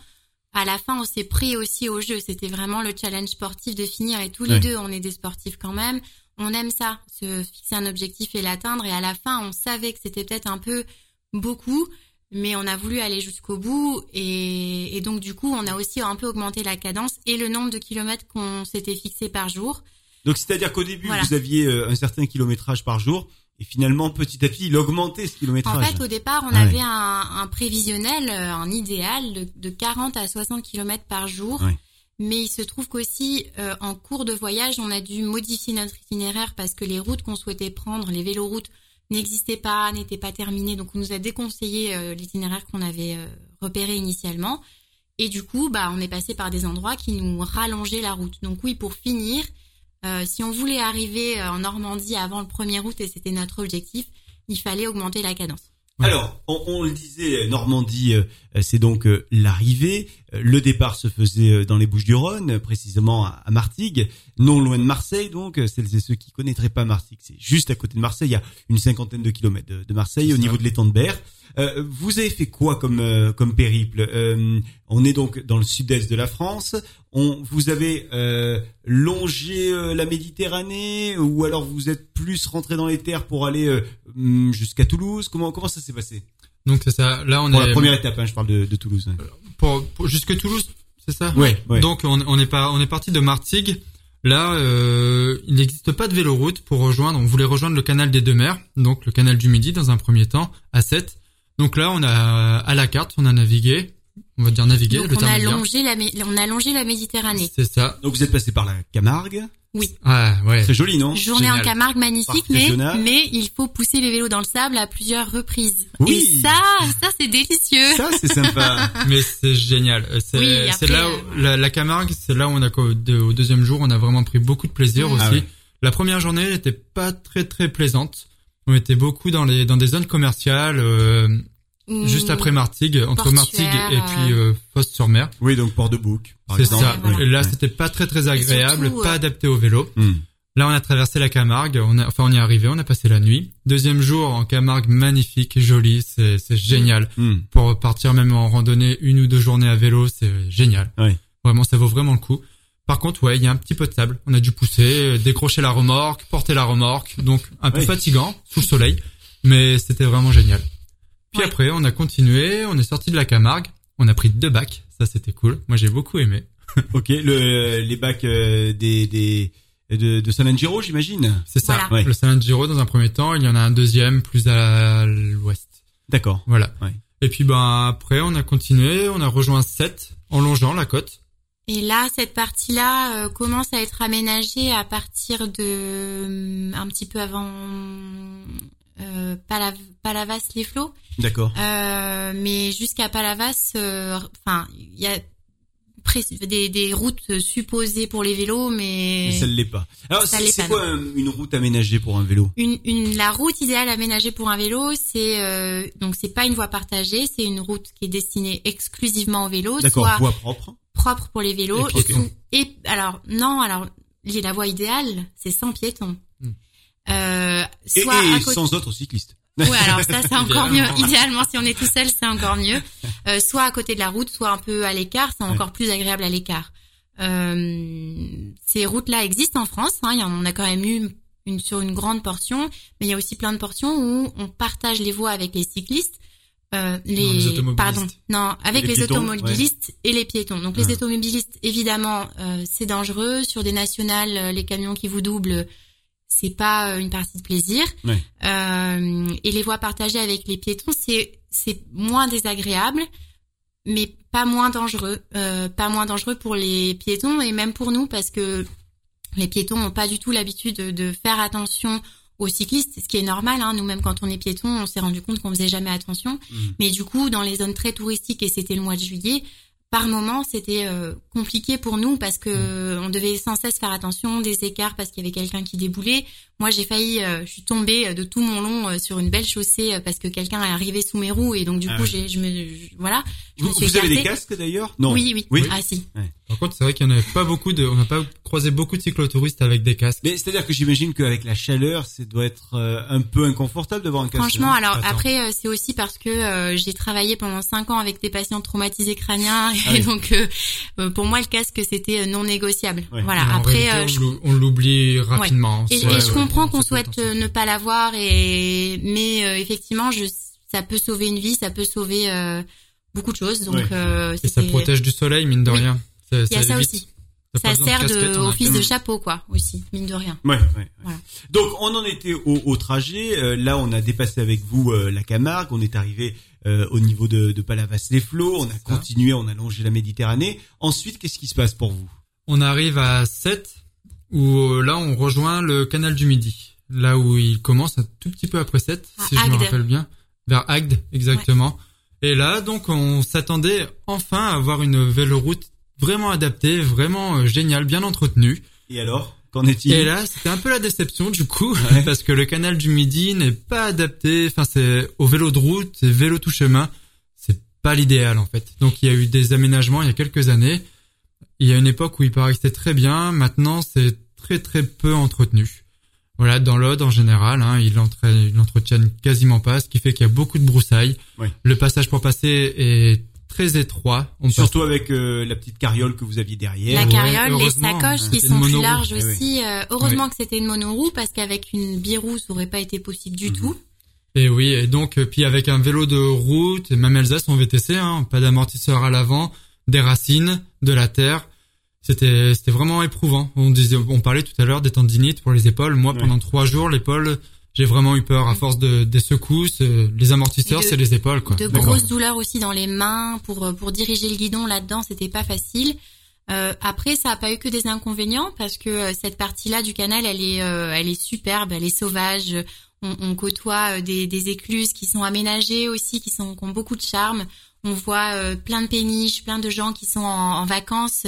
à la fin, on s'est pris aussi au jeu. C'était vraiment le challenge sportif de finir. Et tous les Ouais. deux, on est des sportifs quand même. On aime ça, se fixer un objectif et l'atteindre. Et à la fin, on savait que c'était peut-être un peu beaucoup, mais on a voulu aller jusqu'au bout. Et, et donc, du coup, on a aussi un peu augmenté la cadence et le nombre de kilomètres qu'on s'était fixé par jour. Donc c'est-à-dire qu'au début Voilà. vous aviez euh, un certain kilométrage par jour et finalement petit à petit il augmentait ce En kilométrage. fait, au départ, on Ah avait ouais. un, un prévisionnel, euh, un idéal de, de 40 à 60 km par jour. Ouais. Mais il se trouve qu'aussi, euh, en cours de voyage, on a dû modifier notre itinéraire parce que les routes qu'on souhaitait prendre, les véloroutes, n'existaient pas, n'étaient pas terminées. Donc, on nous a déconseillé euh, l'itinéraire qu'on avait euh, repéré initialement. Et du coup, bah, on est passé par des endroits qui nous rallongeaient la route. Donc oui, pour finir, euh, si on voulait arriver en Normandie avant le 1er août, et c'était notre objectif, il fallait augmenter la cadence. Alors, on, le disait, Normandie, c'est donc l'arrivée. Le départ se faisait euh, dans les Bouches-du-Rhône, précisément à, Martigues, non loin de Marseille. Donc, euh, celles et ceux qui connaîtraient pas Martigues, c'est juste à côté de Marseille. Il y a une cinquantaine de kilomètres de, Marseille, au niveau de l'étang de Berre. Euh, vous avez fait quoi comme euh, comme périple? Euh, On est donc dans le sud-est de la France. On, vous avez euh, longé la Méditerranée ou alors vous êtes plus rentré dans les terres pour aller euh, hum, jusqu'à Toulouse? Comment comment ça s'est passé? Donc c'est ça. Là, on Pour est la première étape, hein, je parle de, de Toulouse. ouais. pour, pour- jusque Toulouse, c'est ça? Ouais, ouais. Donc on, on est pas, on est parti de Martigues. Là, euh, il n'existe pas de véloroute pour rejoindre. On voulait rejoindre le canal des deux mers, donc le canal du Midi dans un premier temps à 7. Donc là, on a à la carte, on a navigué. On va dire naviguer. Donc le on a est bien. longé la, on a longé la Méditerranée. C'est ça. Donc vous êtes passé par la Camargue. Oui. Ah ouais. Très joli, non? Journée en. Camargue magnifique, mais mais il faut pousser les vélos dans le sable à plusieurs reprises. Oui. Et ça, ça c'est délicieux. Ça, c'est sympa. Mais c'est génial. Euh, C'est Oui, c'est là où, la, la Camargue, c'est là où on a au deuxième jour, on a vraiment pris beaucoup de plaisir Mm. aussi. Ah ouais. La première journée elle était pas très très plaisante. On était beaucoup dans les dans des zones commerciales, euh. Juste après Martigues, entre Martigues et puis euh, Fosse-sur-Mer. oui, donc port de bouc, C'est ça. Ouais, là, c'était pas très très agréable, surtout, pas euh, adapté au vélo. Hmm. Là, on a traversé la Camargue, on a, enfin, on y est arrivé, on a passé la nuit. Deuxième jour en Camargue, magnifique, joli, c'est, c'est génial. Hmm. Pour partir même en randonnée, une ou deux journées à vélo, c'est génial. Ouais. Vraiment, ça vaut vraiment le coup. Par contre, ouais, il y a un petit peu de sable. On a dû pousser, euh, décrocher la remorque, porter la remorque, donc un peu Oui. fatigant sous le soleil, mais c'était vraiment génial. Puis Ouais. après, on a continué, on est sorti de la Camargue, on a pris deux bacs, ça c'était cool. Moi, j'ai beaucoup aimé. Ok, le, les bacs euh, des, des de, de San Angelo, j'imagine. C'est ça. Voilà. Ouais. Le San Giro dans un premier temps, il y en a un deuxième plus à l'ouest. D'accord. Voilà. Ouais. Et puis ben après on a continué, on a rejoint 7 en longeant la côte. Et là, cette partie-là euh, commence à être aménagée à partir de euh, un petit peu avant euh, Palav- Palavas-les-Flots, D'accord. Euh, mais jusqu'à Palavas, euh, enfin, il y a des, des routes supposées pour les vélos, mais Mais ça ne l'est pas. Alors, c'est quoi un- une route aménagée pour un vélo? Une, une la route idéale aménagée pour un vélo, c'est euh, donc c'est pas une voie partagée, c'est une route qui est destinée exclusivement au vélo, D'accord, soit voie propre. propre pour les vélos. Et. Et, alors non, alors la voie idéale, c'est sans piétons. Euh, soit et à côté. sans autres cyclistes. Ouais, alors ça c'est encore mieux. Idéalement. Si on est tout seul, c'est encore mieux. Euh, soit à côté de la route, soit un peu à l'écart, c'est encore plus agréable à l'écart. Euh, ces routes-là existent en France. Hein, il y en on a quand même eu une sur une grande portion, mais il y a aussi plein de portions où on partage les voies avec les cyclistes. Euh, les, Non, les automobilistes. pardon, non, avec Les les, piétons, automobilistes et les piétons. Donc les automobilistes, évidemment, euh, c'est dangereux. Sur des nationales, euh, les camions qui vous doublent, c'est pas euh, une partie de plaisir. Euh, et les voies partagées avec les piétons, c'est c'est moins désagréable, mais pas moins dangereux. Euh, pas moins dangereux pour les piétons et même pour nous parce que les piétons n'ont pas du tout l'habitude de, de faire attention aux cyclistes, ce qui est normal. Hein. Nous-mêmes, quand on est piéton, on s'est rendu compte qu'on faisait jamais attention. Mhm. Mais du coup, dans les zones très touristiques, et c'était le mois de juillet, par moment, c'était euh, compliqué pour nous parce que on devait sans cesse faire attention des écarts parce qu'il y avait quelqu'un qui déboulait. Moi, j'ai failli, euh, je suis tombée euh, de tout mon long euh, sur une belle chaussée euh, parce que quelqu'un est arrivé sous mes roues et donc du Ah coup, j'ai, je me, je- voilà, je Vous, me suis vous avez des casques d'ailleurs? Non. Oui, oui, Oui. Ah si. Par contre, c'est vrai qu'il y en avait pas beaucoup de, on n'a pas croisé beaucoup de cyclotouristes avec des casques. Mais c'est-à-dire que j'imagine qu'avec la chaleur, ça doit être euh, un peu inconfortable d'avoir un casque. Franchement, alors Attends. après, euh, c'est aussi parce que euh, j'ai travaillé pendant cinq ans avec des patients traumatisés crâniens et Ah oui. donc euh, euh, pour moi le casque c'était euh, non négociable. Ouais. Voilà. Mais Après, réalité, euh, on je, l'ou- on l'oublie rapidement. et, C'est- et ouais, je ouais, comprends on qu'on souhaite euh, ne pas l'avoir et mais euh, effectivement, je ça peut sauver une vie, ça peut sauver euh, beaucoup de choses. Donc Ouais. euh, Et ça protège du soleil, mine de Oui. rien. Il y a ça aussi. Ça sert de, office de chapeau quoi aussi, mine de rien. Ouais, ouais, ouais. Voilà. Donc on en était au, au trajet. Euh, là, on a dépassé avec vous euh, la Camargue. On est arrivé euh, au niveau de, de Palavas-les-Flots. On a continué, on a longé la Méditerranée. Ensuite, qu'est-ce qui se passe pour vous? On arrive à 7 où euh, là on rejoint le canal du Midi. Là où il commence un tout petit peu après 7, À si je me Agde. rappelle bien. Vers Agde, exactement. Et là, donc, on s'attendait enfin à avoir une véloroute vraiment adaptée, vraiment euh, géniale, bien entretenue. Et alors, qu'en est-il Et là, c'était un peu la déception du coup, Ouais. parce que le canal du Midi n'est pas adapté. Enfin, c'est au vélo de route, c'est vélo tout chemin. C'est pas l'idéal en fait. Donc, il y a eu des aménagements il y a quelques années. Il y a une époque où il paraissait très bien. Maintenant, c'est très très peu entretenu. Voilà, dans l'Aude en général, hein, ils l'entretiennent quasiment pas, ce qui fait qu'il y a beaucoup de broussailles. Le passage pour passer est très étroit. On passe Surtout avec euh, la petite carriole que vous aviez derrière. La ouais, carriole, les sacoches hein, qui sont plus larges Eh oui. aussi. euh, heureusement que c'était une monoroue parce qu'avec une biroue, ça aurait pas été possible du Mhm. tout. Et oui, et donc euh, puis avec un vélo de route, et même Alsace en VTC, hein, pas d'amortisseur à l'avant, des racines, de la terre, c'était c'était vraiment éprouvant. On disait, on parlait tout à l'heure des tendinites pour les épaules. Moi, Ouais. pendant trois jours, l'épaule, j'ai vraiment eu peur à force de des secousses. euh, les amortisseurs, c'est les épaules, quoi. de grosses douleurs aussi dans les mains pour euh, pour diriger le guidon là-dedans, c'était pas facile. Euh, après, ça a pas eu que des inconvénients parce que euh, cette partie-là du canal, elle est euh, elle est superbe, elle est sauvage. On, on côtoie des, des écluses qui sont aménagées aussi, qui sont qui ont beaucoup de charme. On voit euh, plein de péniches, plein de gens qui sont en, en vacances.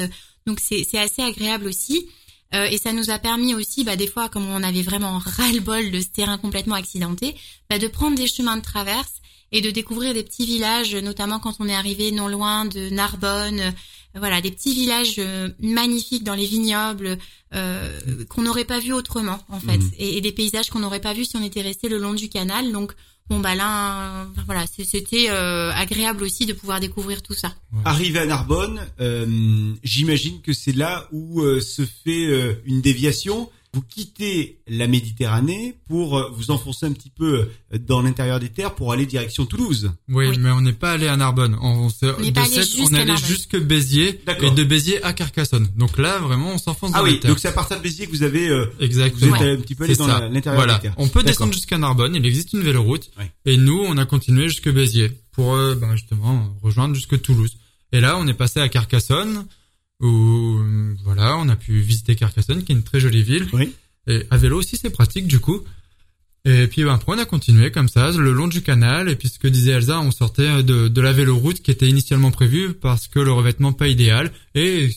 Donc c'est c'est assez agréable aussi. Euh, et ça nous a permis aussi, bah, des fois, comme on avait vraiment ras-le-bol de ce terrain complètement accidenté, bah, de prendre des chemins de traverse et de découvrir des petits villages, notamment quand on est arrivé non loin de Narbonne. euh, Voilà, des petits villages euh, magnifiques dans les vignobles euh, qu'on n'aurait pas vu autrement, en fait, Mhm. et, et des paysages qu'on n'aurait pas vu si on était resté le long du canal. Donc, bon, bah là, voilà, c'était euh, agréable aussi de pouvoir découvrir tout ça. Arrivé à Narbonne, euh, j'imagine que c'est là où euh, se fait une déviation. Vous quittez la Méditerranée pour euh, vous enfoncer un petit peu euh, dans l'intérieur des terres pour aller direction Toulouse. Oui, Oui. mais on n'est pas allé à Narbonne. On, s'est- On de pas allé on jusqu'à est allé jusque Béziers D'accord. et de Béziers à Carcassonne. Donc là, vraiment, on s'enfonce Ah dans oui, les terres. donc c'est à partir de Béziers que vous avez euh, vous Exactement. êtes un petit peu allé dans l'intérieur Voilà. des terres. On peut descendre jusqu'à Narbonne. Il existe une véloroute. Ouais. Et nous, on a continué jusque Béziers pour euh, ben, justement rejoindre jusque Toulouse. Et là, on est passé à Carcassonne où voilà, on a pu visiter Carcassonne, qui est une très jolie ville. Oui. Et à vélo aussi, c'est pratique du coup. Et puis ben, après, on a continué comme ça, le long du canal. Et puis ce que disait Elsa, on sortait de, de la véloroute qui était initialement prévue parce que le revêtement pas idéal. Et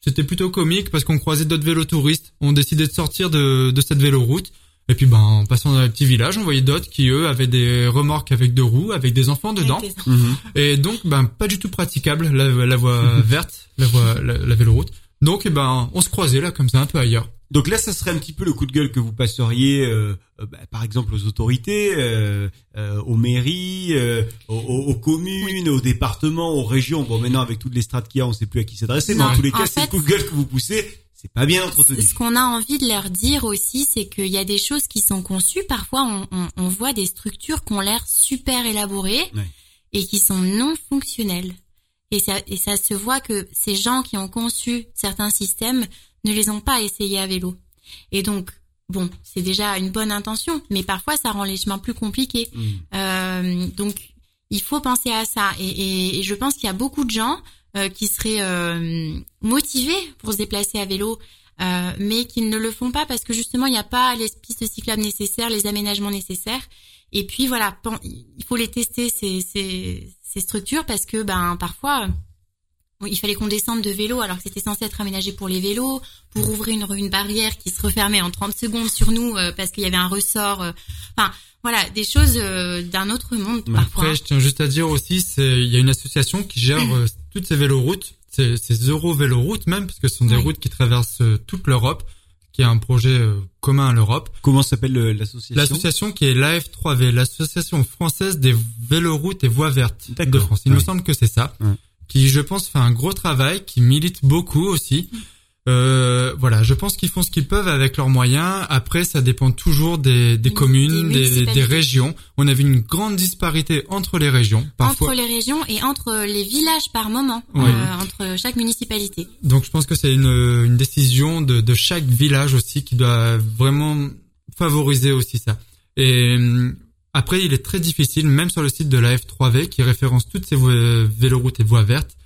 c'était plutôt comique parce qu'on croisait d'autres vélotouristes. On décidait de sortir de, de cette véloroute. Et puis ben, en passant dans les petits villages, on voyait d'autres qui eux avaient des remorques avec deux roues, avec des enfants dedans. Mhm. Et donc, ben, pas du tout praticable, la, la voie verte, la voie, la, la véloroute. Donc, eh ben, on se croisait là, comme ça, un peu ailleurs. Donc là, ça serait un petit peu le coup de gueule que vous passeriez, euh, euh, bah, par exemple, aux autorités, euh, euh, aux mairies, euh, aux, aux- communes, aux départements, aux régions. Bon, maintenant, avec toutes les strates qu'il y a, on sait plus à qui s'adresser. Mais en tous les cas, c'est le coup de gueule que vous poussez. C'est pas bien entretenu. Ce qu'on a envie de leur dire aussi, c'est qu'il y a des choses qui sont conçues. Parfois, on, on- on voit des structures qui ont l'air super élaborées Ouais. et qui sont non fonctionnelles. Et ça, et ça se voit que ces gens qui ont conçu certains systèmes ne les ont pas essayés à vélo. Et donc, bon, c'est déjà une bonne intention, mais parfois ça rend les chemins plus compliqués. Mhm. Euh, donc, il faut penser à ça. Et, et- et je pense qu'il y a beaucoup de gens qui seraient euh, motivés pour se déplacer à vélo, euh, mais qui ne le font pas parce que justement, il n'y a pas les pistes cyclables nécessaires, les aménagements nécessaires. Et puis voilà, il faut les tester ces, ces, ces structures parce que ben parfois il fallait qu'on descende de vélo alors que c'était censé être aménagé pour les vélos, pour ouvrir une, une barrière qui se refermait en 30 secondes sur nous euh, parce qu'il y avait un ressort. euh, Enfin, voilà, des choses euh, d'un autre monde Mais parfois. Après, je tiens juste à dire aussi, c'est, il y a une association qui gère euh, toutes ces véloroutes, ces, ces euro-véloroutes même, parce que ce sont des routes qui traversent euh, toute l'Europe, qui est un projet euh, commun à l'Europe. Comment s'appelle euh, l'association? L'association qui est l'AF3V, l'association française des véloroutes et voies vertes de. France. Il me Ouais. semble que c'est ça. Qui, je pense, fait un gros travail, qui milite beaucoup aussi. Euh, voilà, je pense qu'ils font ce qu'ils peuvent avec leurs moyens. Après, ça dépend toujours des, des communes, des, des régions. On a vu une grande disparité entre les régions, parfois. Entre les régions et entre les villages par moment, Oui. euh, entre chaque municipalité. Donc, je pense que c'est une, une décision de, de chaque village aussi qui doit vraiment favoriser aussi ça. Et après, il est très difficile, même sur le site de la F3V, qui référence toutes ces voies- véloroutes et voies vertes,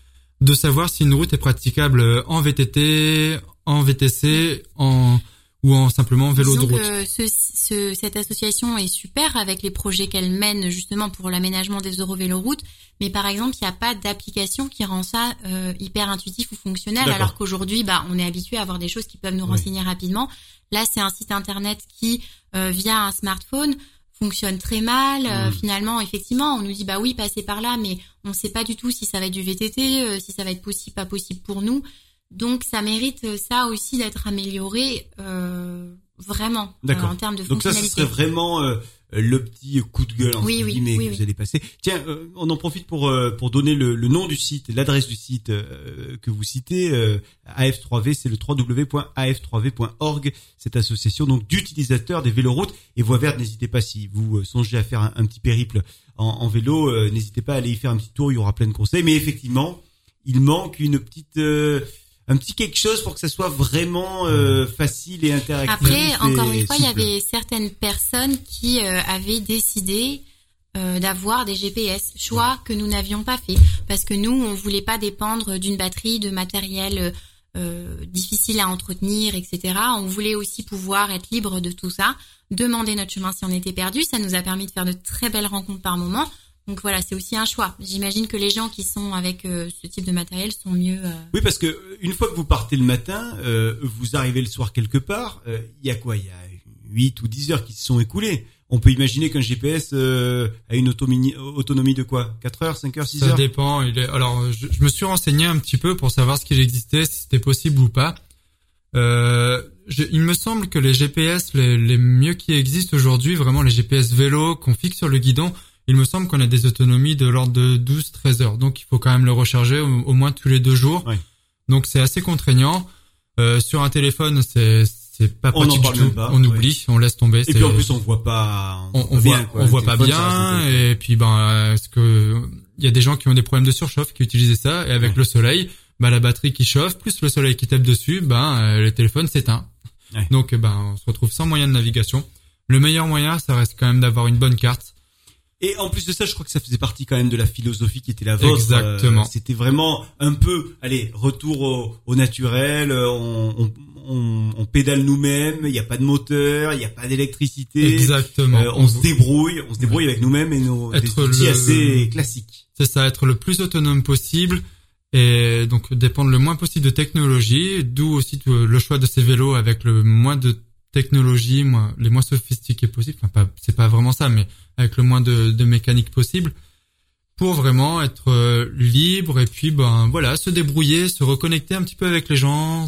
de savoir si une route est praticable en VTT, en VTC, en ou en simplement vélo de route. que ce, ce- cette association est super avec les projets qu'elle mène justement pour l'aménagement des eurovéloroutes, mais par exemple, il n'y a pas d'application qui rend ça euh, hyper intuitif ou fonctionnel, alors qu'aujourd'hui, bah, on est habitué à avoir des choses qui peuvent nous Oui. renseigner rapidement. Là, c'est un site internet qui, euh, via un smartphone, fonctionne très mal. Euh, Mhm. finalement, effectivement, on nous dit bah oui, passez par là, mais on ne sait pas du tout si ça va être du VTT, euh, si ça va être possible, pas possible pour nous. Donc, ça mérite euh, ça aussi d'être amélioré euh, vraiment euh, en termes de Donc ça, ce fonctionnalité. serait vraiment euh, le petit coup de gueule entre Oui, oui, guillemets oui, que vous allez passer. Tiens, euh, on en profite pour euh, pour donner le, le nom du site, l'adresse du site euh, que vous citez. euh, AF3V, c'est le www.af3v.org. Cette association donc d'utilisateurs des véloroutes et voies vertes. N'hésitez pas si vous euh, songez à faire un, un petit périple en, en vélo, euh, n'hésitez pas à aller y faire un petit tour. Il y aura plein de conseils. Mais effectivement, il manque une petite euh, un petit quelque chose pour que ça soit vraiment euh, facile et interactif. Après, encore une fois, il y avait certaines personnes qui euh, avaient décidé euh, d'avoir des GPS, choix que nous n'avions pas fait parce que nous, on voulait pas dépendre d'une batterie, de matériel euh, difficile à entretenir, etc. On voulait aussi pouvoir être libre de tout ça, demander notre chemin si on était perdu. Ça nous a permis de faire de très belles rencontres par moment. Donc voilà, c'est aussi un choix. J'imagine que les gens qui sont avec euh, ce type de matériel sont mieux. euh, Oui, parce que euh, une fois que vous partez le matin, euh, vous arrivez le soir quelque part, euh, il y a quoi? Il y a 8 ou 10 heures qui se sont écoulées. On peut imaginer qu'un GPS euh, a une autonomie, autonomie de quoi? 4 heures, 5 heures, 6 Ça heures? dépend. Il est... Alors, je, je me suis renseigné un petit peu pour savoir ce qu'il existait, si c'était possible ou pas. Euh, je- il me semble que les GPS, les, les mieux qui existent aujourd'hui, vraiment les GPS vélo qu'on fixe sur le guidon, il me semble qu'on a des autonomies de l'ordre de 12-13 heures. Donc, il faut quand même le recharger au, au moins tous les deux jours. Donc, c'est assez contraignant. Euh, sur un téléphone, c'est pas On pratique parle du tout. pas, on ouais. oublie, on laisse tomber. Et puis en plus, on voit pas. on, on bien, voit, quoi. on voit pas bien et puis ben est-ce que il y a des gens qui ont des problèmes de surchauffe qui utilisaient ça et avec Ouais. le soleil bah la batterie qui chauffe plus le soleil qui tape dessus ben euh, le téléphone s'éteint Ouais. donc ben on se retrouve sans moyen de navigation le meilleur moyen ça reste quand même d'avoir une bonne carte Et en plus de ça, je crois que ça faisait partie quand même de la philosophie qui était la vôtre. Exactement. Euh, C'était vraiment un peu, allez, retour au, au naturel. euh, On, on, on, on pédale nous-mêmes. Il n'y a pas de moteur, il n'y a pas d'électricité. exactement Euh, on, se débrouille, on se débrouille avec nous-mêmes et nos des Être outils le- assez classiques. c'est ça être le plus autonome possible et donc dépendre le moins possible de technologie d'où aussi le choix de ces vélos avec le moins de technologie moins, les moins sophistiqués possible enfin c'est pas vraiment ça mais avec le moins de, de mécanique possible pour vraiment être euh, libre et puis ben voilà se débrouiller se reconnecter un petit peu avec les gens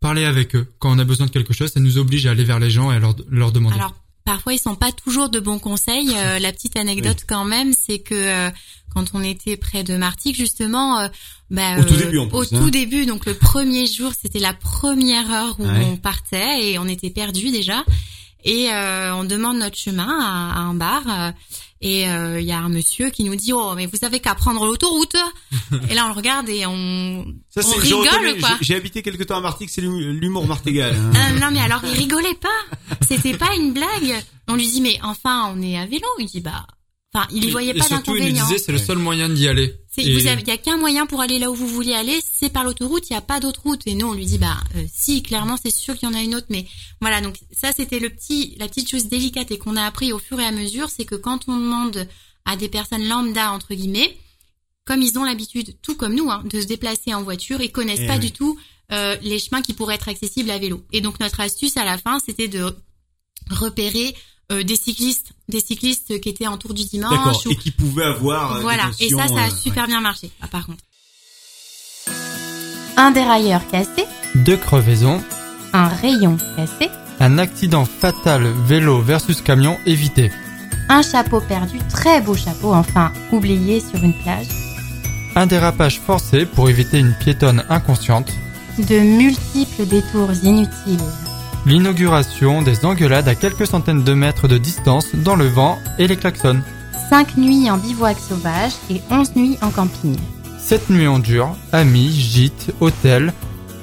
parler avec eux. Quand on a besoin de quelque chose ça nous oblige à aller vers les gens et à leur, leur demander parfois ils sont pas toujours de bons conseils. Euh, la petite anecdote quand même, c'est que euh, quand on était près de Martigues justement, euh, bah, Au tout euh, début, en plus, au hein. tout début, donc le premier jour, c'était la première heure où Ouais. on partait et on était perdus déjà. Et euh, on demande notre chemin à, à un bar euh, et euh, il y a un monsieur qui nous dit oh mais vous avez qu'à prendre l'autoroute. et là on le regarde et on Ça, on rigole quoi. j'ai- habité quelque temps à Martigues, c'est l'hu- l'humour martégal. hein. Ah, non mais alors il rigolait pas. C'était pas une blague. On lui dit mais enfin on est à vélo. Il dit bah enfin il y voyait et pas surtout il nous disait c'est le seul moyen d'y aller Et- il y a qu'un moyen pour aller là où vous voulez aller, c'est par l'autoroute, il y a pas d'autre route et nous on lui dit bah euh, si clairement c'est sûr qu'il y en a une autre mais voilà donc ça c'était le petit la petite chose délicate et qu'on a appris au fur et à mesure, c'est que quand on demande à des personnes lambda entre guillemets comme ils ont l'habitude, tout comme nous, hein, de se déplacer en voiture, ils connaissent Eh pas oui. du tout euh, les chemins qui pourraient être accessibles à vélo. Et donc notre astuce à la fin, c'était de repérer euh, des cyclistes, des cyclistes qui étaient en tour du dimanche. Ou- Et qui pouvait avoir. euh, Voilà. des Et ça, ça a euh, super bien marché. Ah, par contre. Un dérailleur cassé, deux crevaisons un rayon cassé, Un accident fatal vélo versus camion évité. un chapeau perdu, très beau chapeau, enfin oublié sur une plage, Un dérapage forcé pour éviter une piétonne inconsciente. de multiples détours inutiles, L'inauguration des engueulades à quelques centaines de mètres de distance dans le vent et les klaxons. cinq nuits en bivouac sauvage et onze nuits en camping. Sept nuits en dur, amis, gîtes, hôtels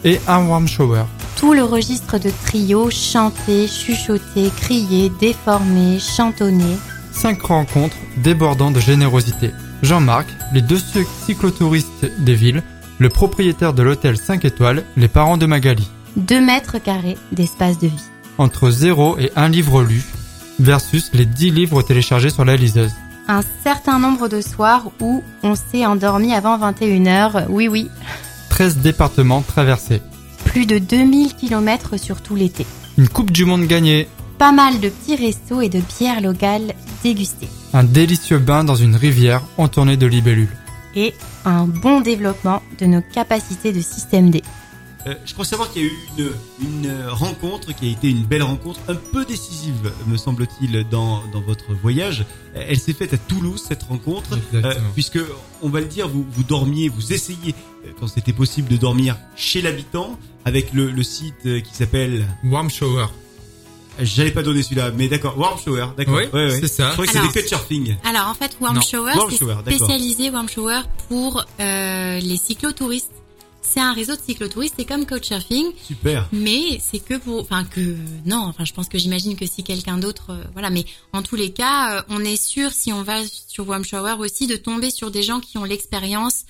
et un warm shower. Tout le registre de trio, chanter, chuchoter, crier, déformer, chantonner. Cinq rencontres débordant de générosité. Jean-Marc, les deux cyclotouristes des villes, le propriétaire de l'hôtel 5 étoiles, les parents de Magali. 2 mètres carrés d'espace de vie. Entre 0 et 1 livre lu, versus les 10 livres téléchargés sur la liseuse. Un certain nombre de soirs où on s'est endormi avant 21h, oui oui. 13 départements traversés. Plus de 2000 km sur tout l'été. Une Coupe du Monde gagnée. Pas mal de petits restos et de bières locales dégustées. Un délicieux bain dans une rivière entourée de libellules. Et un bon développement de nos capacités de système D. Euh, je crois savoir qu'il y a eu une, une rencontre qui a été une belle rencontre, un peu décisive, me semble-t-il, dans, dans votre voyage. Elle s'est faite à Toulouse, cette rencontre, euh, puisque, on va le dire, vous, vous dormiez, vous essayez, euh, quand c'était possible, de dormir chez l'habitant, avec le, le site euh, qui s'appelle... Warm shower. J'allais pas donner celui-là, mais d'accord, Warm Shower, d'accord. Oui, ouais, ouais. c'est ça. Je crois que Alors- c'était Couchsurfing. Alors en fait, Warm Non, Shower, c'est spécialisé Warm Shower pour euh, les cyclotouristes. C'est un réseau de cyclotouristes, c'est comme Couchsurfing, Super. mais c'est que pour, enfin que non, enfin je pense que j'imagine que si quelqu'un d'autre, euh, voilà, mais en tous les cas, euh, on est sûr si on va sur Warm Shower aussi de tomber sur des gens qui ont l'expérience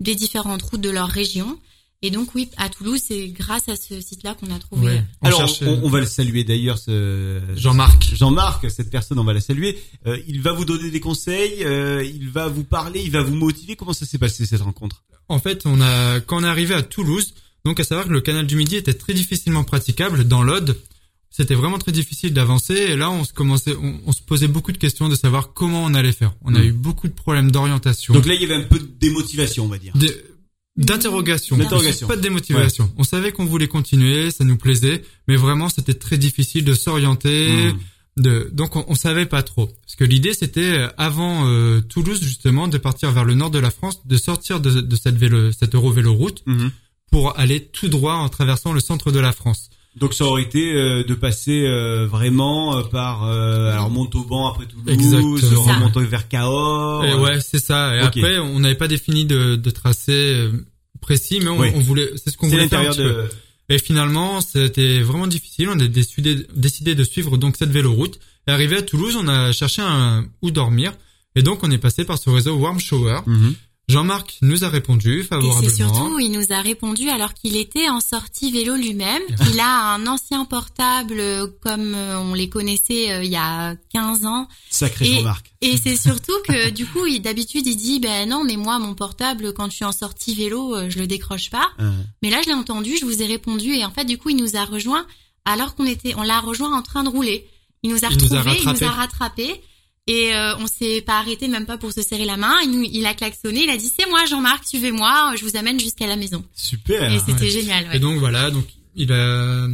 des différentes routes de leur région. Et donc oui, à Toulouse, c'est grâce à ce site-là qu'on a trouvé. Ouais. On Alors, cherchait- on, on va le saluer d'ailleurs, ce Jean-Marc. Jean-Marc, cette personne, on va la saluer. Euh, il va vous donner des conseils, euh, il va vous parler, il va vous motiver. Comment ça s'est passé cette rencontre? En fait, on a quand on est arrivé à Toulouse, donc à savoir que le canal du Midi était très difficilement praticable dans l'Aude. C'était vraiment très difficile d'avancer et là on se commençait, on, on se posait beaucoup de questions de savoir comment on allait faire. On a Mm. eu beaucoup de problèmes d'orientation, Donc là, il y avait un peu de démotivation, on va dire. d'interrogation, D'interrogation. pas de démotivation. On savait qu'on voulait continuer, ça nous plaisait, mais vraiment c'était très difficile de s'orienter. Mm. De, donc on, on savait pas trop. Parce que l'idée c'était euh, avant euh, Toulouse justement de partir vers le nord de la France, de sortir de, de cette vélo, cette Euro-vélo route Mhm. pour aller tout droit en traversant le centre de la France. Donc ça aurait été euh, de passer euh, vraiment euh, par euh, alors Montauban après Toulouse, remontant vers Cahors. Et ouais, c'est ça. Et après, on n'avait pas défini de, de tracé précis, mais on, Oui. on voulait, c'est ce qu'on voulait faire un peu. Et finalement, c'était vraiment difficile. On a décidé, décidé de suivre donc cette véloroute. Et arrivé à Toulouse, on a cherché un, où dormir. Et donc, on est passé par ce réseau Warm Shower. Mhm. Jean-Marc nous a répondu Et favorablement. c'est surtout, il nous a répondu alors qu'il était en sortie vélo lui-même. Il a un ancien portable euh, comme euh, on les connaissait euh, il y a 15 ans. Sacré Et- Jean-Marc. Et c'est surtout que du coup, d'habitude, il dit, ben non, mais moi, mon portable, quand je suis en sortie vélo, je le décroche pas. Mais là, je l'ai entendu, je vous ai répondu, et en fait, du coup, il nous a rejoint alors qu'on était, on l'a rejoint en train de rouler. Il nous a Il nous a retrouvés, il nous a rattrapés. Et euh, on s'est pas arrêté même pas pour se serrer la main. Il, nous, il a klaxonné, il a dit c'est moi Jean-Marc, suivez-moi, je vous amène jusqu'à la maison. Super. et c'était ouais. génial. ouais. Et donc voilà, donc il a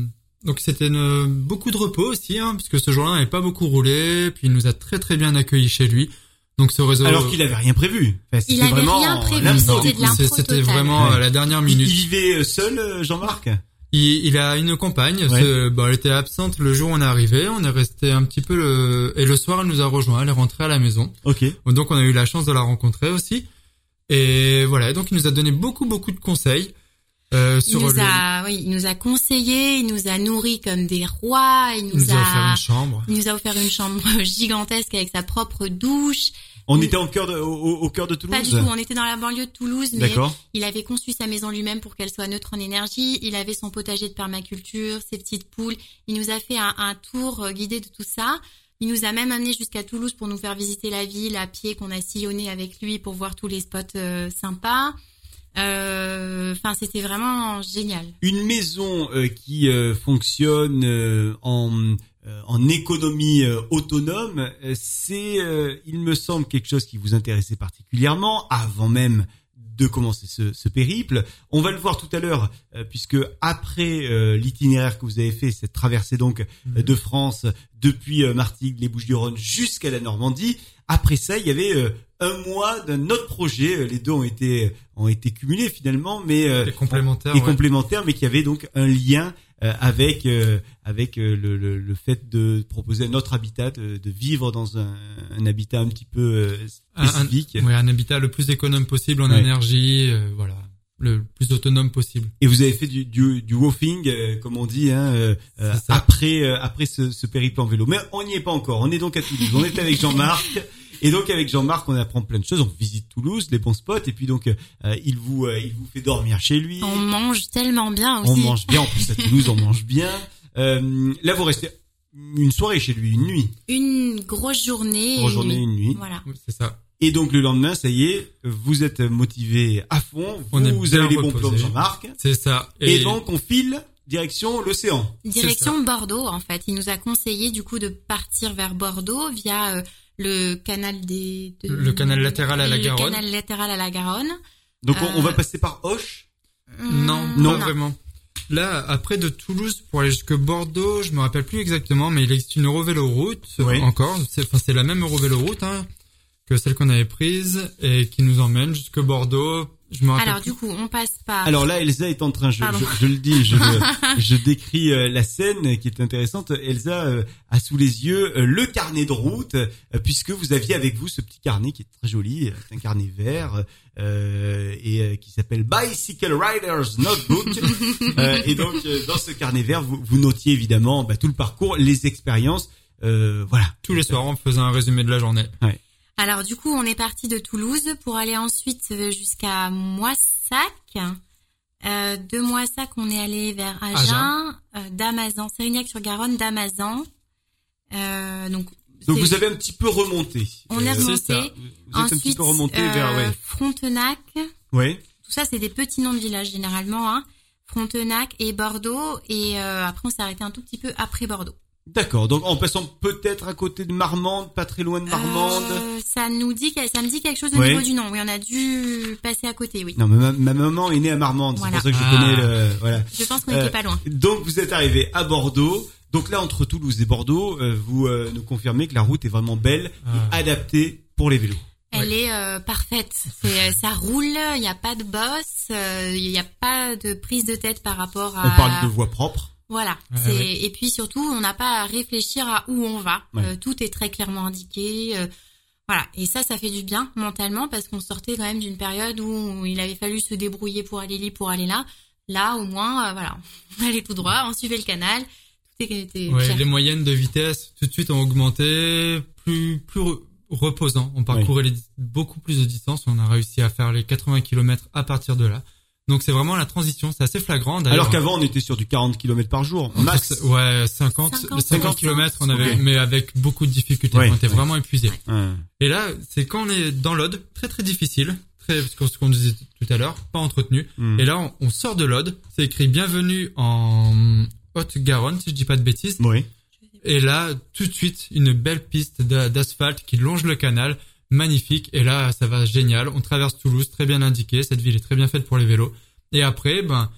donc c'était une- beaucoup de repos aussi, hein, puisque ce jour-là, on n'avait pas beaucoup roulé. Puis il nous a très très bien accueillis chez lui. Donc ce réseau. Alors qu'il avait rien prévu. Enfin, c'était Il avait vraiment rien prévu, c'était vraiment Ouais. la dernière Il, il minute. vivait seul, euh, Jean-Marc? Il, il a une compagne. Ouais. ce- bon, elle était absente le jour où on est arrivé. On est resté un petit peu le et le soir, elle nous a rejoint. Elle est rentrée à la maison. Ok. Donc on a eu la chance de la rencontrer aussi. Et voilà, donc il nous a donné beaucoup beaucoup de conseils euh, Il sur nous le. a, oui, il nous a conseillé, il nous a nourris comme des rois, il nous, il nous a offert une chambre. il nous a offert une chambre gigantesque avec sa propre douche. On était en cœur de, au, au- au cœur de Toulouse. Pas du tout, on était dans la banlieue de Toulouse, mais il avait conçu sa maison lui-même pour qu'elle soit neutre en énergie. Il avait son potager de permaculture, ses petites poules. Il nous a fait un, un tour euh, guidé de tout ça. Il nous a même amené jusqu'à Toulouse pour nous faire visiter la ville à pied qu'on a sillonné avec lui pour voir tous les spots euh, sympas. Euh, Enfin, c'était vraiment génial. Une maison euh, qui euh, fonctionne euh, en euh, en économie euh, autonome, euh, c'est, euh, il me semble, quelque chose qui vous intéressait particulièrement avant même de commencer ce, ce périple. On va le voir tout à l'heure, euh, puisque après euh, l'itinéraire que vous avez fait, cette traversée donc euh, de France depuis euh, Martigues, les Bouches-du-Rhône jusqu'à la Normandie. Après ça, il y avait euh, un mois d'un autre projet. Euh, Les deux ont été ont été cumulés finalement, mais euh, Et complémentaire. et ouais. complémentaires, mais qui avait donc un lien euh, avec euh, avec euh, le, le, le fait de proposer un autre habitat, de, de vivre dans un, un habitat un petit peu euh, Un- un- spécifique. Ouais, un habitat le plus économe possible en Ouais. énergie, euh, voilà, le plus autonome possible. Et vous avez fait du du, du woofing, euh, comme on dit, hein, euh, euh, après euh, après ce, ce périple en vélo. Mais on n'y est pas encore. On est donc à Toulouse. On est avec Jean-Marc. Et donc avec Jean-Marc, on apprend plein de choses. On visite Toulouse, les bons spots, et puis donc euh, il vous euh, il vous fait dormir chez lui. On mange tellement bien aussi. On mange bien. En plus à Toulouse, on mange bien. Euh, là, vous restez une soirée chez lui, une nuit, Une grosse journée. et grosse une journée, nuit. une nuit. Voilà. Oui, c'est ça. Et donc le lendemain, ça y est, vous êtes motivé à fond. On est vous bien avez les bons plans de Jean-Marc. C'est ça. Et, donc on file direction l'océan. Direction Bordeaux, en fait. Il nous a conseillé du coup de partir vers Bordeaux via euh, le canal des de- Le canal latéral à la le Garonne. canal latéral à la Garonne. Donc on, on va Euh, passer par Hoche. non, Hum, non, vraiment. Là, après de Toulouse pour aller jusque Bordeaux, je me rappelle plus exactement, mais il existe une Eurovéloroute Oui. encore. C'est, enfin, c'est la même Eurovéloroute hein, que celle qu'on avait prise et qui nous emmène jusque Bordeaux Je me rappelle. Alors plus. du coup, on passe par. Alors là, Elsa est en train, je, je, je le dis, je, je décris euh, la scène qui est intéressante. Elsa euh, a sous les yeux euh, le carnet de route, euh, puisque vous aviez avec vous ce petit carnet qui est très joli, euh, c'est un carnet vert euh, et euh, qui s'appelle Bicycle Riders Notebook. Euh, et donc euh, dans ce carnet vert, vous, vous notiez évidemment bah, tout le parcours, les expériences, euh, voilà. Tous les soirs, on faisait un résumé de la journée. Alors du coup, on est parti de Toulouse pour aller ensuite euh, jusqu'à Moissac. Euh, de Moissac, on est allé vers Agen, euh, Damazan, Sérignac-sur-Garonne, Damazan. Euh, donc Donc vous avez un petit peu remonté. On est Euh, remonté. c'est ça. Vous êtes un petit ensuite peu remonté euh, vers ouais. Frontenac. Ouais. Tout ça, c'est des petits noms de villages généralement. Hein. Frontenac et Bordeaux. Et euh, après, on s'est arrêté un tout petit peu après Bordeaux. D'accord. Donc en passant peut-être à côté de Marmande, pas très loin de Marmande. Euh, ça nous dit, que- ça me dit quelque chose au Ouais. niveau du nom. Oui, on a dû passer à côté. Oui. Non, mais ma, ma maman est née à Marmande, Voilà. c'est pour ça que je Ah. connais le. Voilà. Je pense qu'on Euh, était pas loin. Donc vous êtes arrivé à Bordeaux. Donc là, entre Toulouse et Bordeaux, euh, vous euh, nous confirmez que la route est vraiment belle Ah. et adaptée pour les vélos. Elle est euh, parfaite. Euh, ça roule. Il n'y a pas de bosse. euh, Il n'y a pas de prise de tête par rapport à. On parle de voie propre. Voilà. Ouais, c'est ouais. et puis surtout, on n'a pas à réfléchir à où on va. Ouais. Euh, tout est très clairement indiqué. euh, voilà. Et ça, ça fait du bien mentalement parce qu'on sortait quand même d'une période où il avait fallu se débrouiller pour aller là, pour aller là. Là, au moins, euh, voilà, on allait tout droit, on suivait le canal. Tout était Ouais, clair. les moyennes de vitesse tout de suite ont augmenté, plus plus re- reposant. On parcourait les- beaucoup plus de distance. On a réussi à faire les 80 km à partir de là. Donc c'est vraiment la transition, c'est assez flagrant. Alors qu'avant, on était sur du 40 km par jour, max. Ouais, 50, 50, 50, km, on avait, mais avec beaucoup de difficultés. Ouais, on était ouais. vraiment épuisés. Ouais. Et là, c'est quand on est dans l'Aude, très très difficile, très, ce qu'on disait tout à l'heure, pas entretenu. Hmm. Et là, on, on sort de l'Aude, c'est écrit bienvenue en Haute-Garonne, si je dis pas de bêtises. Oui. Et là, tout de suite, une belle piste d'a- d'asphalte qui longe le canal, magnifique. Et là, ça va génial. On traverse Toulouse, très bien indiqué. Cette ville est très bien faite pour les vélos. Et après, ben,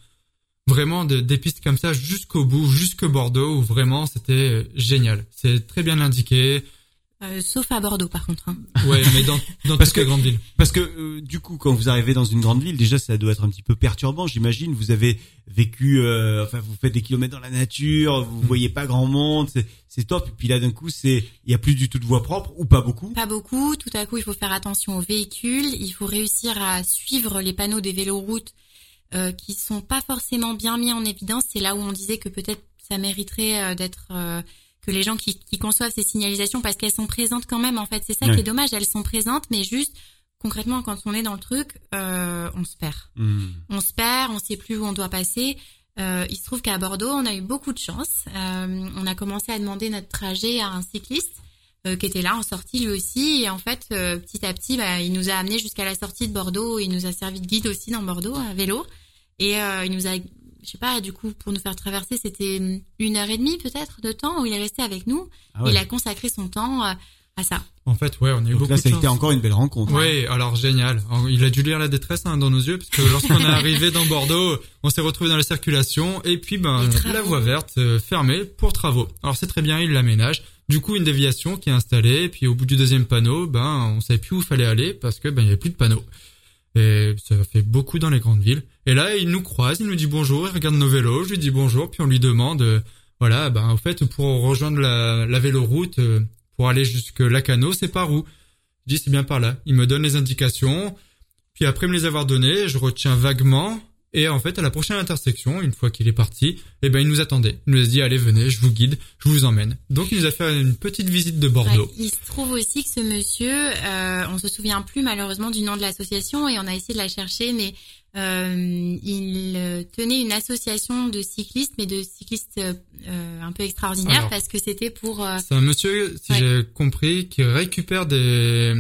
vraiment de- des pistes comme ça jusqu'au bout, jusque Bordeaux, où vraiment c'était euh, génial. C'est très bien indiqué. Euh, sauf à Bordeaux, par contre. hein. Ouais, mais dans, dans Parce toutes les que- grandes villes. Parce que euh, du coup, quand vous arrivez dans une grande ville, déjà, ça doit être un petit peu perturbant. J'imagine, vous avez vécu, euh, enfin, vous faites des kilomètres dans la nature, vous voyez pas grand monde, c'est- c'est top. Et puis là, d'un coup, c'est, il y a plus du tout de voie propre ou pas beaucoup. Pas beaucoup. Tout à coup, il faut faire attention aux véhicules. Il faut réussir à suivre les panneaux des véloroutes euh, qui sont pas forcément bien mis en évidence. C'est là où on disait que peut-être ça mériterait euh, d'être euh, que les gens qui, qui conçoivent ces signalisations, parce qu'elles sont présentes quand même. En fait, c'est ça Ouais. qui est dommage. Elles sont présentes, mais juste concrètement, quand on est dans le truc, euh, on se perd. Hmm. On se perd, on sait plus où on doit passer. Euh, il se trouve qu'à Bordeaux, on a eu beaucoup de chance. Euh, on a commencé à demander notre trajet à un cycliste euh, qui était là en sortie lui aussi. Et en fait, euh, petit à petit, bah, il nous a amené jusqu'à la sortie de Bordeaux. Il nous a servi de guide aussi dans Bordeaux à vélo. Et euh, il nous a, je sais pas, du coup, pour nous faire traverser, c'était une heure et demie peut-être de temps où il est resté avec nous. Ah ouais. Il a consacré son temps euh, à ça. En fait, ouais, on a eu Donc beaucoup là, de ça a été encore une belle rencontre. Oui, alors génial. Il a dû lire la détresse hein, dans nos yeux, parce que lorsqu'on est arrivé dans Bordeaux, on s'est retrouvé dans la circulation, et puis ben la voie verte euh, fermée pour travaux. Alors c'est très bien, il l'aménage. Du coup, une déviation qui est installée, et puis au bout du deuxième panneau, ben on savait plus où fallait aller parce que ben il y avait plus de panneau. Et ça fait beaucoup dans les grandes villes. Et là, il nous croise, il nous dit bonjour, il regarde nos vélos, je lui dis bonjour, puis on lui demande, euh, voilà, ben en fait pour rejoindre la, véloroute, euh, pour aller jusque Lacano, c'est par où? Je dis c'est bien par là. Il me donne les indications. Puis après me les avoir données, je retiens vaguement. Et en fait, à la prochaine intersection, une fois qu'il est parti, eh ben, il nous attendait. Il nous a dit, allez, venez, je vous guide, je vous emmène. Donc, il nous a fait une petite visite de Bordeaux. Ouais, il se trouve aussi que ce monsieur, euh, on se souvient plus malheureusement du nom de l'association et on a essayé de la chercher, mais euh, il tenait une association de cyclistes, mais de cyclistes euh, un peu extraordinaires Alors. parce que c'était pour euh, C'est un monsieur, si Ouais. j'ai compris, qui récupère des,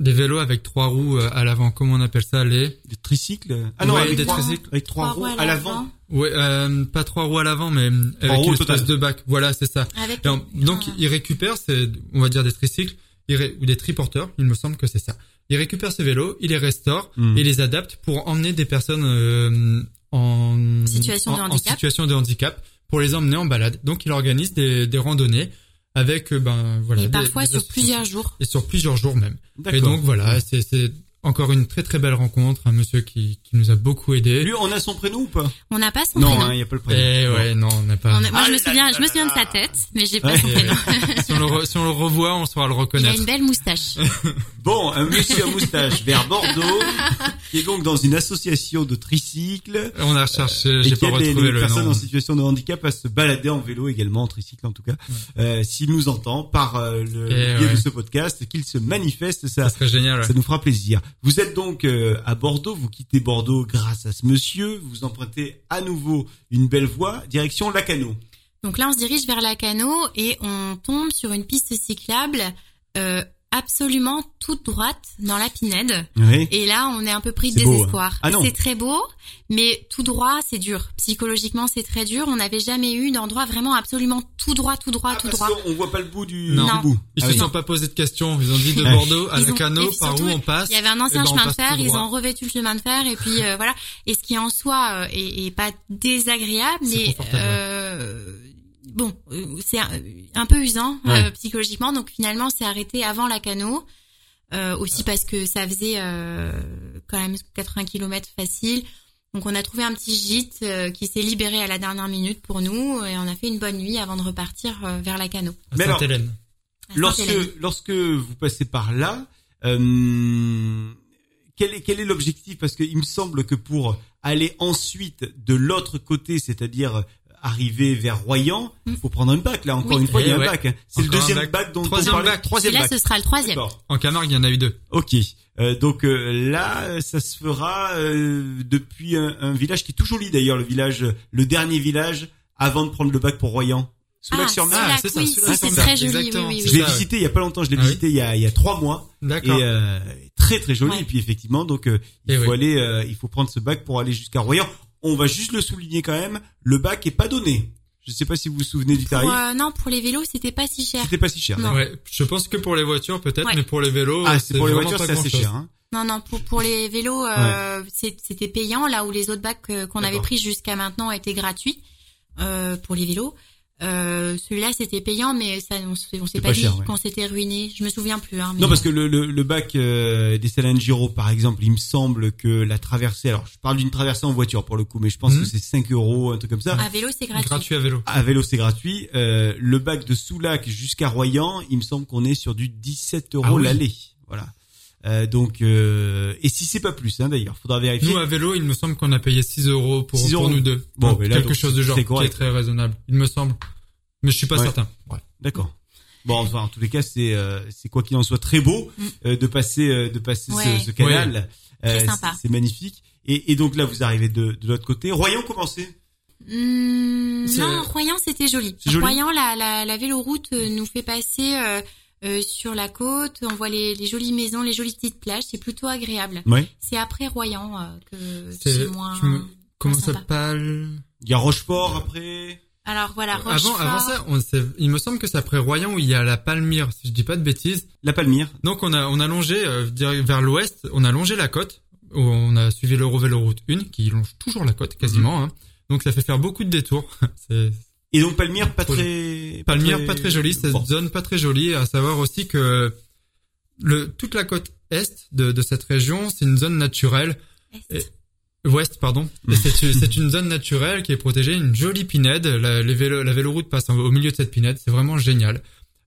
des vélos avec trois roues euh, à l'avant. Comment on appelle ça, les? Des tricycles. Ah non, Ouais, avec des trois, tricycles. avec trois roues à l'avant. Ouais, euh, pas trois roues à l'avant, mais euh, avec une espèce de bac. Voilà, c'est ça. avec donc Ah. il récupère, c'est, on va dire des tricycles ré- ou des triporteurs, il me semble que c'est ça. Il récupère ces vélos, il les restaure Hmm. et les adapte pour emmener des personnes euh, en Situation de en handicap. situation de handicap pour les emmener en balade. Donc il organise des, des randonnées avec euh, ben voilà et parfois des sur plusieurs jours. et sur plusieurs jours même. Et donc voilà, c'est c'est encore une très très belle rencontre, un monsieur qui, qui nous a beaucoup aidé. Lui, on a son prénom ou pas? On n'a pas son Non, prénom. il n'y a pas le prénom. Eh ouais, non, on n'a pas. On a- moi, je me Ah souviens, je me souviens de sa tête, mais j'ai pas Ouais. son prénom. si, on le re- si on le revoit, on saura le Il a reconnaître. une belle moustache. Bon, un monsieur à moustache vers Bordeaux, qui est donc dans une association de tricycles. On a recherché, et j'ai pas aide les, retrouvé les le personnes nom. en situation de handicap à se balader en vélo également, en tricycle en tout cas. Euh, S'il nous entend par euh, le Et biais ouais. de ce podcast, qu'il se manifeste, ça, Ça serait génial. ouais. ça nous fera plaisir. Vous êtes donc euh, à Bordeaux, vous quittez Bordeaux grâce à ce monsieur, vous empruntez à nouveau une belle voie, direction Lacano. Donc là, on se dirige vers la Cano et on tombe sur une piste cyclable euh, absolument toute droite dans la Pinède. Oui. Et là, on est un peu pris de C'est beau, désespoir. hein. Ah non. C'est très beau, mais tout droit, c'est dur. Psychologiquement, c'est très dur. On n'avait jamais eu d'endroit vraiment absolument tout droit, tout droit, Ah, tout parce droit. qu'on voit pas le bout du, Non. du bout. Ils Ah se oui. sont pas posé de questions. Ils ont dit de Ouais. Bordeaux à la Cano, par où on passe. Il y avait un ancien Eh ben, on chemin de fer, ils ont revêtu le chemin de fer et puis euh, voilà. Et ce qui en soi euh, est, est pas désagréable, mais euh, bon, euh, c'est un, un peu usant euh, Ouais. psychologiquement. Donc finalement, c'est arrêté avant la Cano. Euh, aussi parce que ça faisait euh, quand même 80 km facile. Donc on a trouvé un petit gîte euh, qui s'est libéré à la dernière minute pour nous et on a fait une bonne nuit avant de repartir euh, vers la Cano. Mais alors, Lorsque, lorsque vous passez par là, euh, quel est, quel est l'objectif? Parce qu'il me semble que pour aller ensuite de l'autre côté, c'est-à-dire arriver vers Royan, il faut prendre un bac. Là, encore Oui. une fois, il y a Eh un ouais. bac. hein. C'est le deuxième bac. bac, dont Troisième on parlait. bac. Et Troisième là, bac. ce sera le troisième. En Camargue, il y en a eu deux. Ok. Euh, donc euh, là, ça se fera euh, depuis un, un village qui est tout joli d'ailleurs, le village, le dernier village avant de prendre le bac pour Royan. Sous Ah, sur Ah, là, c'est oui, c'est très ça, joli, oui, exactement. oui, Je l'ai visité il y a pas longtemps, je l'ai Ah oui visité il y a il y a trois mois. Et D'accord. euh, très très joli Ouais. et puis effectivement donc euh, il Et faut oui. aller euh, il faut prendre ce bac pour aller jusqu'à Royan. On va juste le souligner quand même, le bac est pas donné. Je sais pas si vous vous souvenez du tarif. Pour, euh, non, pour les vélos, c'était pas si cher. C'était pas si cher. Ouais, je pense que pour les voitures peut-être, Ouais. mais pour les vélos, Ah, c'est pour les voitures, pas c'est assez cher. Hein. Non, non, pour, pour les vélos, euh, c'était payant, là où les autres bacs euh, qu'on avait pris jusqu'à maintenant étaient gratuits euh, pour les vélos. Euh, Celui-là, c'était payant, mais ça, on, s'est- on s'est pas, pas dit cher, ouais. qu'on s'était ruiné. Je me souviens plus. Hein, mais- Non parce que le, le, le bac euh, des Salangiro par exemple, il me semble que la traversée, alors je parle d'une traversée en voiture pour le coup, mais je pense Mhm. que c'est 5 euros, un truc comme ça. à vélo, c'est gratuit. Gratuit à vélo. À vélo c'est gratuit. Euh, le bac de Soulac jusqu'à Royan, il me semble qu'on est sur du 17 euros Ah oui. l'aller. Voilà. Euh, donc euh, et si c'est pas plus hein, d'ailleurs, faudra vérifier. Nous, à vélo, il me semble qu'on a payé 6 euros pour, 6 pour euros. nous deux. Bon, Donc, mais là, quelque donc, chose de c'est genre, qui est très raisonnable. Il me semble. Mais je suis pas Ouais. certain. Ouais. D'accord. Bon, enfin, en tous les cas, c'est euh, c'est quoi qu'il en soit très beau Mm. euh, de passer euh, de passer ce- Ouais. ce, canal. Très Euh, sympa. c'est- magnifique. Et, et donc là, vous arrivez de, de l'autre côté. Royan, comment c'est? Hmm, C'est- non, Royan, c'était joli. Royan, la, la, la véloroute nous fait passer euh, euh, sur la côte. On voit les, les jolies maisons, les jolies petites plages. C'est plutôt agréable. Ouais. C'est après Royan euh, que C'est- moins. me- Comment ça s'appelle Il y a Rochefort après. Alors voilà, Avant, Rochefort. avant ça, on s'est- il me semble que c'est après Royan où il y a la Palmyre, si je dis pas de bêtises. La Palmyre. Donc on a on a longé euh, direct vers l'ouest, on a longé la côte. où On a suivi l'Eurovéloroute 1 qui longe toujours la côte quasiment. Mhm. hein. Donc ça fait faire beaucoup de détours. c'est Et donc Palmyre, pas très. Palmyre pas très jolie, cette Bon. zone pas très jolie. À savoir aussi que le toute la côte est de, de cette région, c'est une zone naturelle. Est. Et- Ouest, pardon. C'est une zone naturelle qui est protégée, une jolie pinède. La, les vélos, la véloroute passe au milieu de cette pinède, c'est vraiment génial.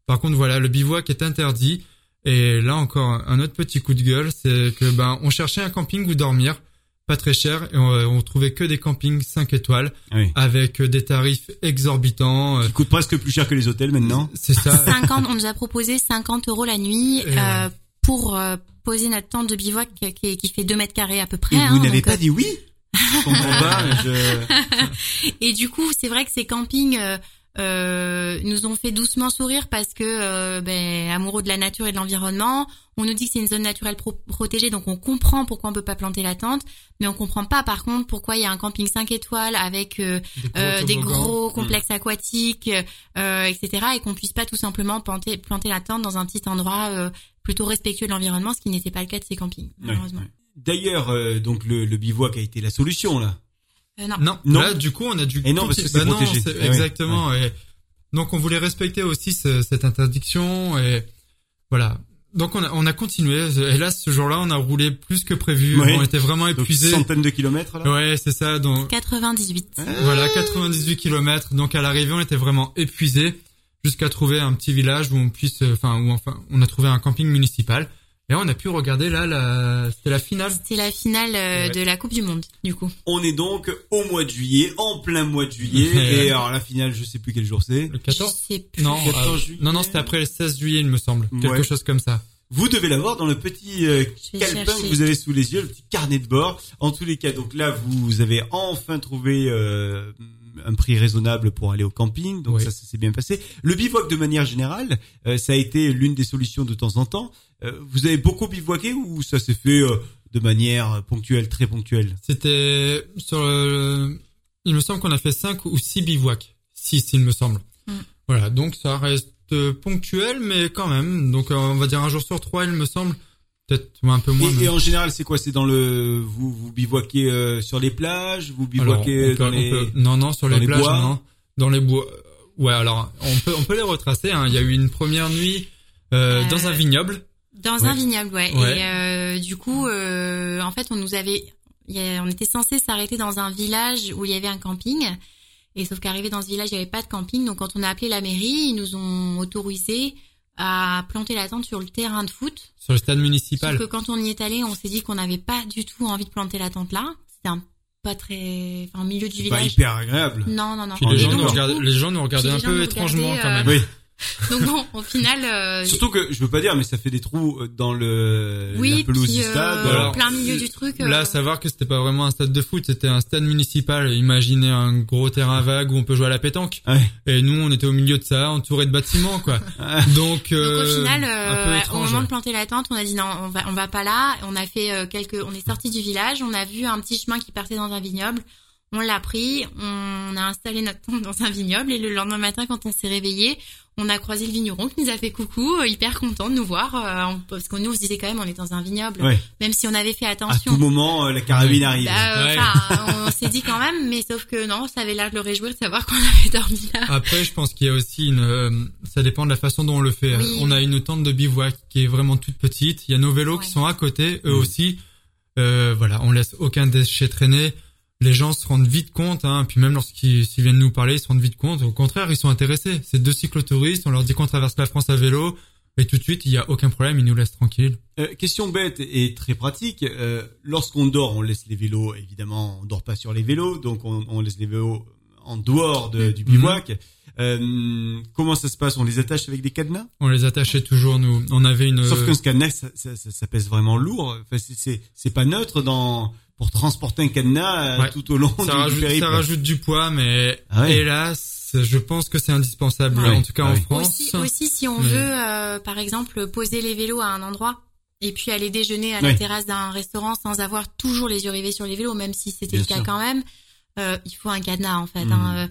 Par contre, voilà, le bivouac est interdit. Et là encore, un autre petit coup de gueule, c'est que ben on cherchait un camping où dormir, pas très cher, et on, on trouvait que des campings 5 étoiles Oui. avec des tarifs exorbitants. euh, Qui coûte presque plus cher que les hôtels maintenant. C'est ça. 50, on nous a proposé 50 euros la nuit euh, pour euh, poser notre tente de bivouac qui, qui- qui fait 2 mètres carrés à peu près. Et hein, vous n'avez donc, pas euh, dit oui je... Et du coup, c'est vrai que ces campings euh, euh, nous ont fait doucement sourire parce que, euh, ben, amoureux de la nature et de l'environnement, on nous dit que c'est une zone naturelle pro- protégée, donc on comprend pourquoi on peut pas planter la tente, mais on comprend pas par contre pourquoi il y a un camping 5 étoiles avec euh, euh, des gros complexes aquatiques, euh, etc., et qu'on puisse pas tout simplement planter, planter la tente dans un petit endroit euh, plutôt respectueux de l'environnement, ce qui n'était pas le cas de ces campings, malheureusement. ouais. D'ailleurs, euh, donc le, le bivouac a été la solution là. Euh, non. Non, Non. là du coup on a dû Et non, parce que c'est Bah non, protégé. c'est- ouais, exactement et donc on voulait respecter aussi ce- cette interdiction et voilà donc on a, on a continué. Hélas, ce jour-là, on a roulé plus que prévu. Ouais. On était vraiment Donc épuisés. centaines de kilomètres là. Ouais, c'est ça. Donc 98. voilà, 98 kilomètres. Donc à l'arrivée, on était vraiment épuisés jusqu'à trouver un petit village où on puisse, enfin, où enfin, on a trouvé un camping municipal. Et on a pu regarder là, la, c'était la finale. C'était la finale euh, Ouais. de la Coupe du Monde, du coup. On est donc au mois de juillet, en plein mois de juillet. Et alors la finale, je sais plus quel jour c'est. Le 14 Je sais plus. Non, 14 euh, juillet. non, non, c'était après le 16 juillet, il me semble. Quelque chose comme ça. Vous devez l'avoir dans le petit euh, calepin chercher. que vous avez sous les yeux, le petit carnet de bord. En tous les cas, donc là, vous avez enfin trouvé euh, un prix raisonnable pour aller au camping. Donc Oui. ça, ça s'est bien passé. Le bivouac, de manière générale, euh, ça a été l'une des solutions de temps en temps. Euh, vous avez beaucoup bivouaqué ou ça s'est fait euh, de manière ponctuelle, très ponctuelle? C'était sur le... Il me semble qu'on a fait 5 ou 6 bivouacs. 6, il me semble. Mm. Voilà, donc ça reste ponctuel, mais quand même. Donc on va dire un jour sur trois, il me semble. Peut-être un peu moins. et, mais- et en général, c'est quoi? C'est dans le vous vous bivouaquez euh, sur les plages, vous Alors, bivouaquez on peut- dans les peut- Non, non, sur les, les plages, bois? non. Dans les bois. Ouais, alors on peut on peut les retracer. Hein. Il y a eu une première nuit euh, Euh, dans un vignoble. Dans Ouais. un vignoble, ouais. Ouais. Et euh, du coup, euh, en fait, on nous avait, on était censé s'arrêter dans un village où il y avait un camping. Et sauf qu'arrivé dans ce village, il n'y avait pas de camping. Donc, quand on a appelé la mairie, ils nous ont autorisé à planter la tente sur le terrain de foot. Sur le stade municipal. Sauf que quand on y est allé, on s'est dit qu'on n'avait pas du tout envie de planter la tente là. C'était un pas très, enfin, au milieu du c'est pas village. hyper agréable. Non, non, non. Puis les gens, donc, nous coup- les gens nous regardaient un peu étrangement quand euh, même. Oui. Donc bon, au final, euh, Surtout que je veux pas dire, mais ça fait des trous euh, dans le oui, la pelouse puis, du euh, stade. Alors, en plein milieu du truc. Là, euh, savoir que c'était pas vraiment un stade de foot, c'était un stade municipal. Imaginez un gros terrain vague où on peut jouer à la pétanque. Ouais. Et nous, on était au milieu de ça, entouré de bâtiments, quoi. Donc, Donc euh, au final, euh, ouais, au étrange. moment de planter la tente, on a dit non, on va, on va pas là. On a fait euh, quelques, on est sorti du village, on a vu un petit chemin qui partait dans un vignoble. On l'a pris, on a installé notre tente dans un vignoble et le lendemain matin, quand on s'est réveillé, on a croisé le vigneron qui nous a fait coucou, euh, hyper content de nous voir, euh, parce qu'on nous on se disait quand même on est dans un vignoble, Ouais. même si on avait fait À attention. tout moment, euh, la carabine arrive. Bah, euh, Ouais. enfin, on s'est dit quand même, mais sauf que non, ça avait l'air de le réjouir de savoir qu'on avait dormi là. Après, je pense qu'il y a aussi une, euh, ça dépend de la façon dont on le fait. Oui. On a une tente de bivouac qui est vraiment toute petite. Il y a nos vélos qui sont à côté, eux Mhm. aussi. Euh, voilà, on laisse aucun déchet traîner. Les gens se rendent vite compte, hein, puis même lorsqu'ils viennent nous parler, ils se rendent vite compte. Au contraire, ils sont intéressés. C'est deux cyclotouristes, on leur dit qu'on traverse la France à vélo, et tout de suite, il y a aucun problème, ils nous laissent tranquilles. Euh, question bête et très pratique. Euh, Lorsqu'on dort, on laisse les vélos. Évidemment, on dort pas sur les vélos, donc on, on laisse les vélos en dehors de- du bivouac. Euh, comment ça se passe? On les attache avec des cadenas? On les attachait toujours, nous. On avait une. Sauf qu'un cadenas, ça, ça, ça- ça pèse vraiment lourd. Enfin, c'est- c'est c'est pas neutre dans pour transporter un cadenas euh, Ouais. tout au long ça du, rajoute, du périple. ça rajoute du poids, mais Ah ouais. hélas, je pense que c'est indispensable. Ouais. En tout cas, Ah en. France. Aussi, aussi, si on Mais- veut, euh, par exemple, poser les vélos à un endroit et puis aller déjeuner à la terrasse d'un restaurant sans avoir toujours les yeux rivés sur les vélos, même si c'était le cas sûr. quand même, euh, il faut un cadenas en fait. Hein, euh,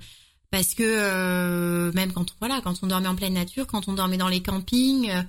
parce que euh, même quand voilà, quand on dormait en pleine nature, quand on dormait dans les campings, euh,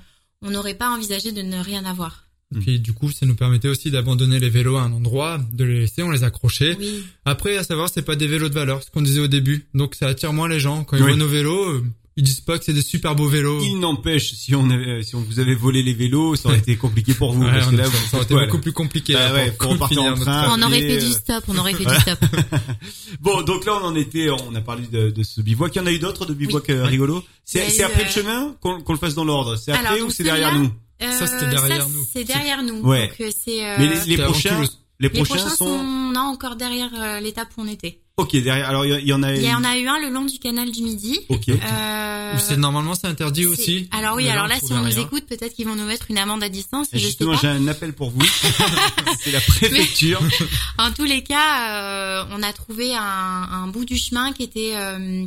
on n'aurait pas envisagé de ne rien avoir. Et Puis du coup, ça nous permettait aussi d'abandonner les vélos à un endroit, de les laisser, on les accrochait. Oui. Après, à savoir, c'est pas des vélos de valeur, ce qu'on disait au début. Donc ça attire moins les gens. Quand ils Oui. voient nos vélos, euh, ils disent pas que c'est des super beaux vélos. Il n'empêche, si on avait, si on vous avait volé les vélos, ça aurait été compliqué pour vous. Ouais, parce que là, ça, vous ça aurait été beaucoup plus compliqué. Bah là, ouais, pour finir en train. on aurait fait euh, du stop, on aurait fait du stop. Bon, donc là, on en était, on a parlé de, de ce bivouac. Il y en a eu d'autres de bivouac euh, rigolos. C'est après euh, le chemin qu'on le fasse dans l'ordre. C'est après ou c'est derrière nous? Ça, c'était Euh, derrière ça, nous. C'est derrière nous. Ouais. Donc euh, c'est. euh, Mais les, les prochains, les les prochains, prochains sont, sont non encore derrière euh, l'étape où on était. ok derrière. Alors il y, en a. Il y en a eu un le long du canal du Midi. Ok. Euh, Ou c'est normalement c'est interdit c'est- aussi. Alors oui, Mais alors on là, si on nous écoute, peut-être qu'ils vont nous mettre une amende à distance. Et Justement, j'ai un appel pour vous. c'est la préfecture. En tous les cas, euh, on a trouvé un, un bout du chemin qui était euh,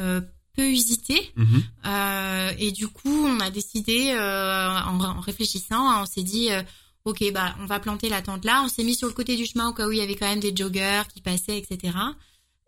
euh, peu usité. Mhm. Euh, et du coup, on a décidé, euh, en, en réfléchissant, on s'est dit, euh, ok, bah, on va planter la tente là. On s'est mis sur le côté du chemin au cas où il y avait quand même des joggers qui passaient, etc.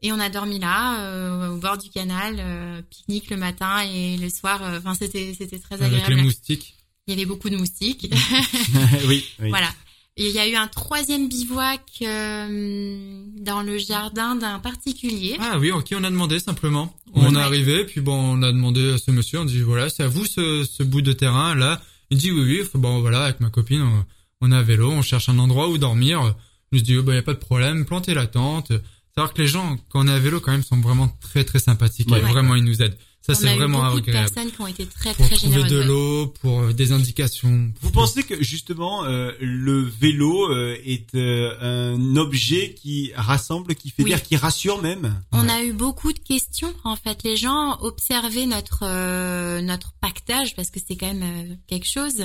Et on a dormi là, euh, au bord du canal, euh, pique-nique le matin et le soir. euh, Enfin, c'était c'était très Avec agréable. les moustiques. Il y avait beaucoup de moustiques. oui. oui. voilà. Et il y a eu un troisième bivouac euh, dans le jardin d'un particulier. Ah oui, ok, on a demandé simplement. Ouais. On est arrivé, puis bon, on a demandé à ce monsieur, on dit voilà, c'est à vous ce, ce bout de terrain là. Il dit oui, oui, bon voilà, avec ma copine, on, on est à vélo, on cherche un endroit où dormir. Je dis, oh, bah, y a pas de problème, plantez la tente. C'est-à-dire que les gens, quand on est à vélo, quand même, sont vraiment très, très sympathiques. Ouais. Et vraiment, ils nous aident. Ça, c'est vraiment beaucoup agréable. de personnes qui ont été très Pour très trouver généreuses. de ouais. l'eau, pour des indications. Vous pensez que justement euh, le vélo euh, est euh, un objet qui rassemble, qui fédère, Oui. qui rassure même? On Ouais. a eu beaucoup de questions. En fait, les gens observaient notre euh, notre pactage parce que c'est quand même euh, quelque chose.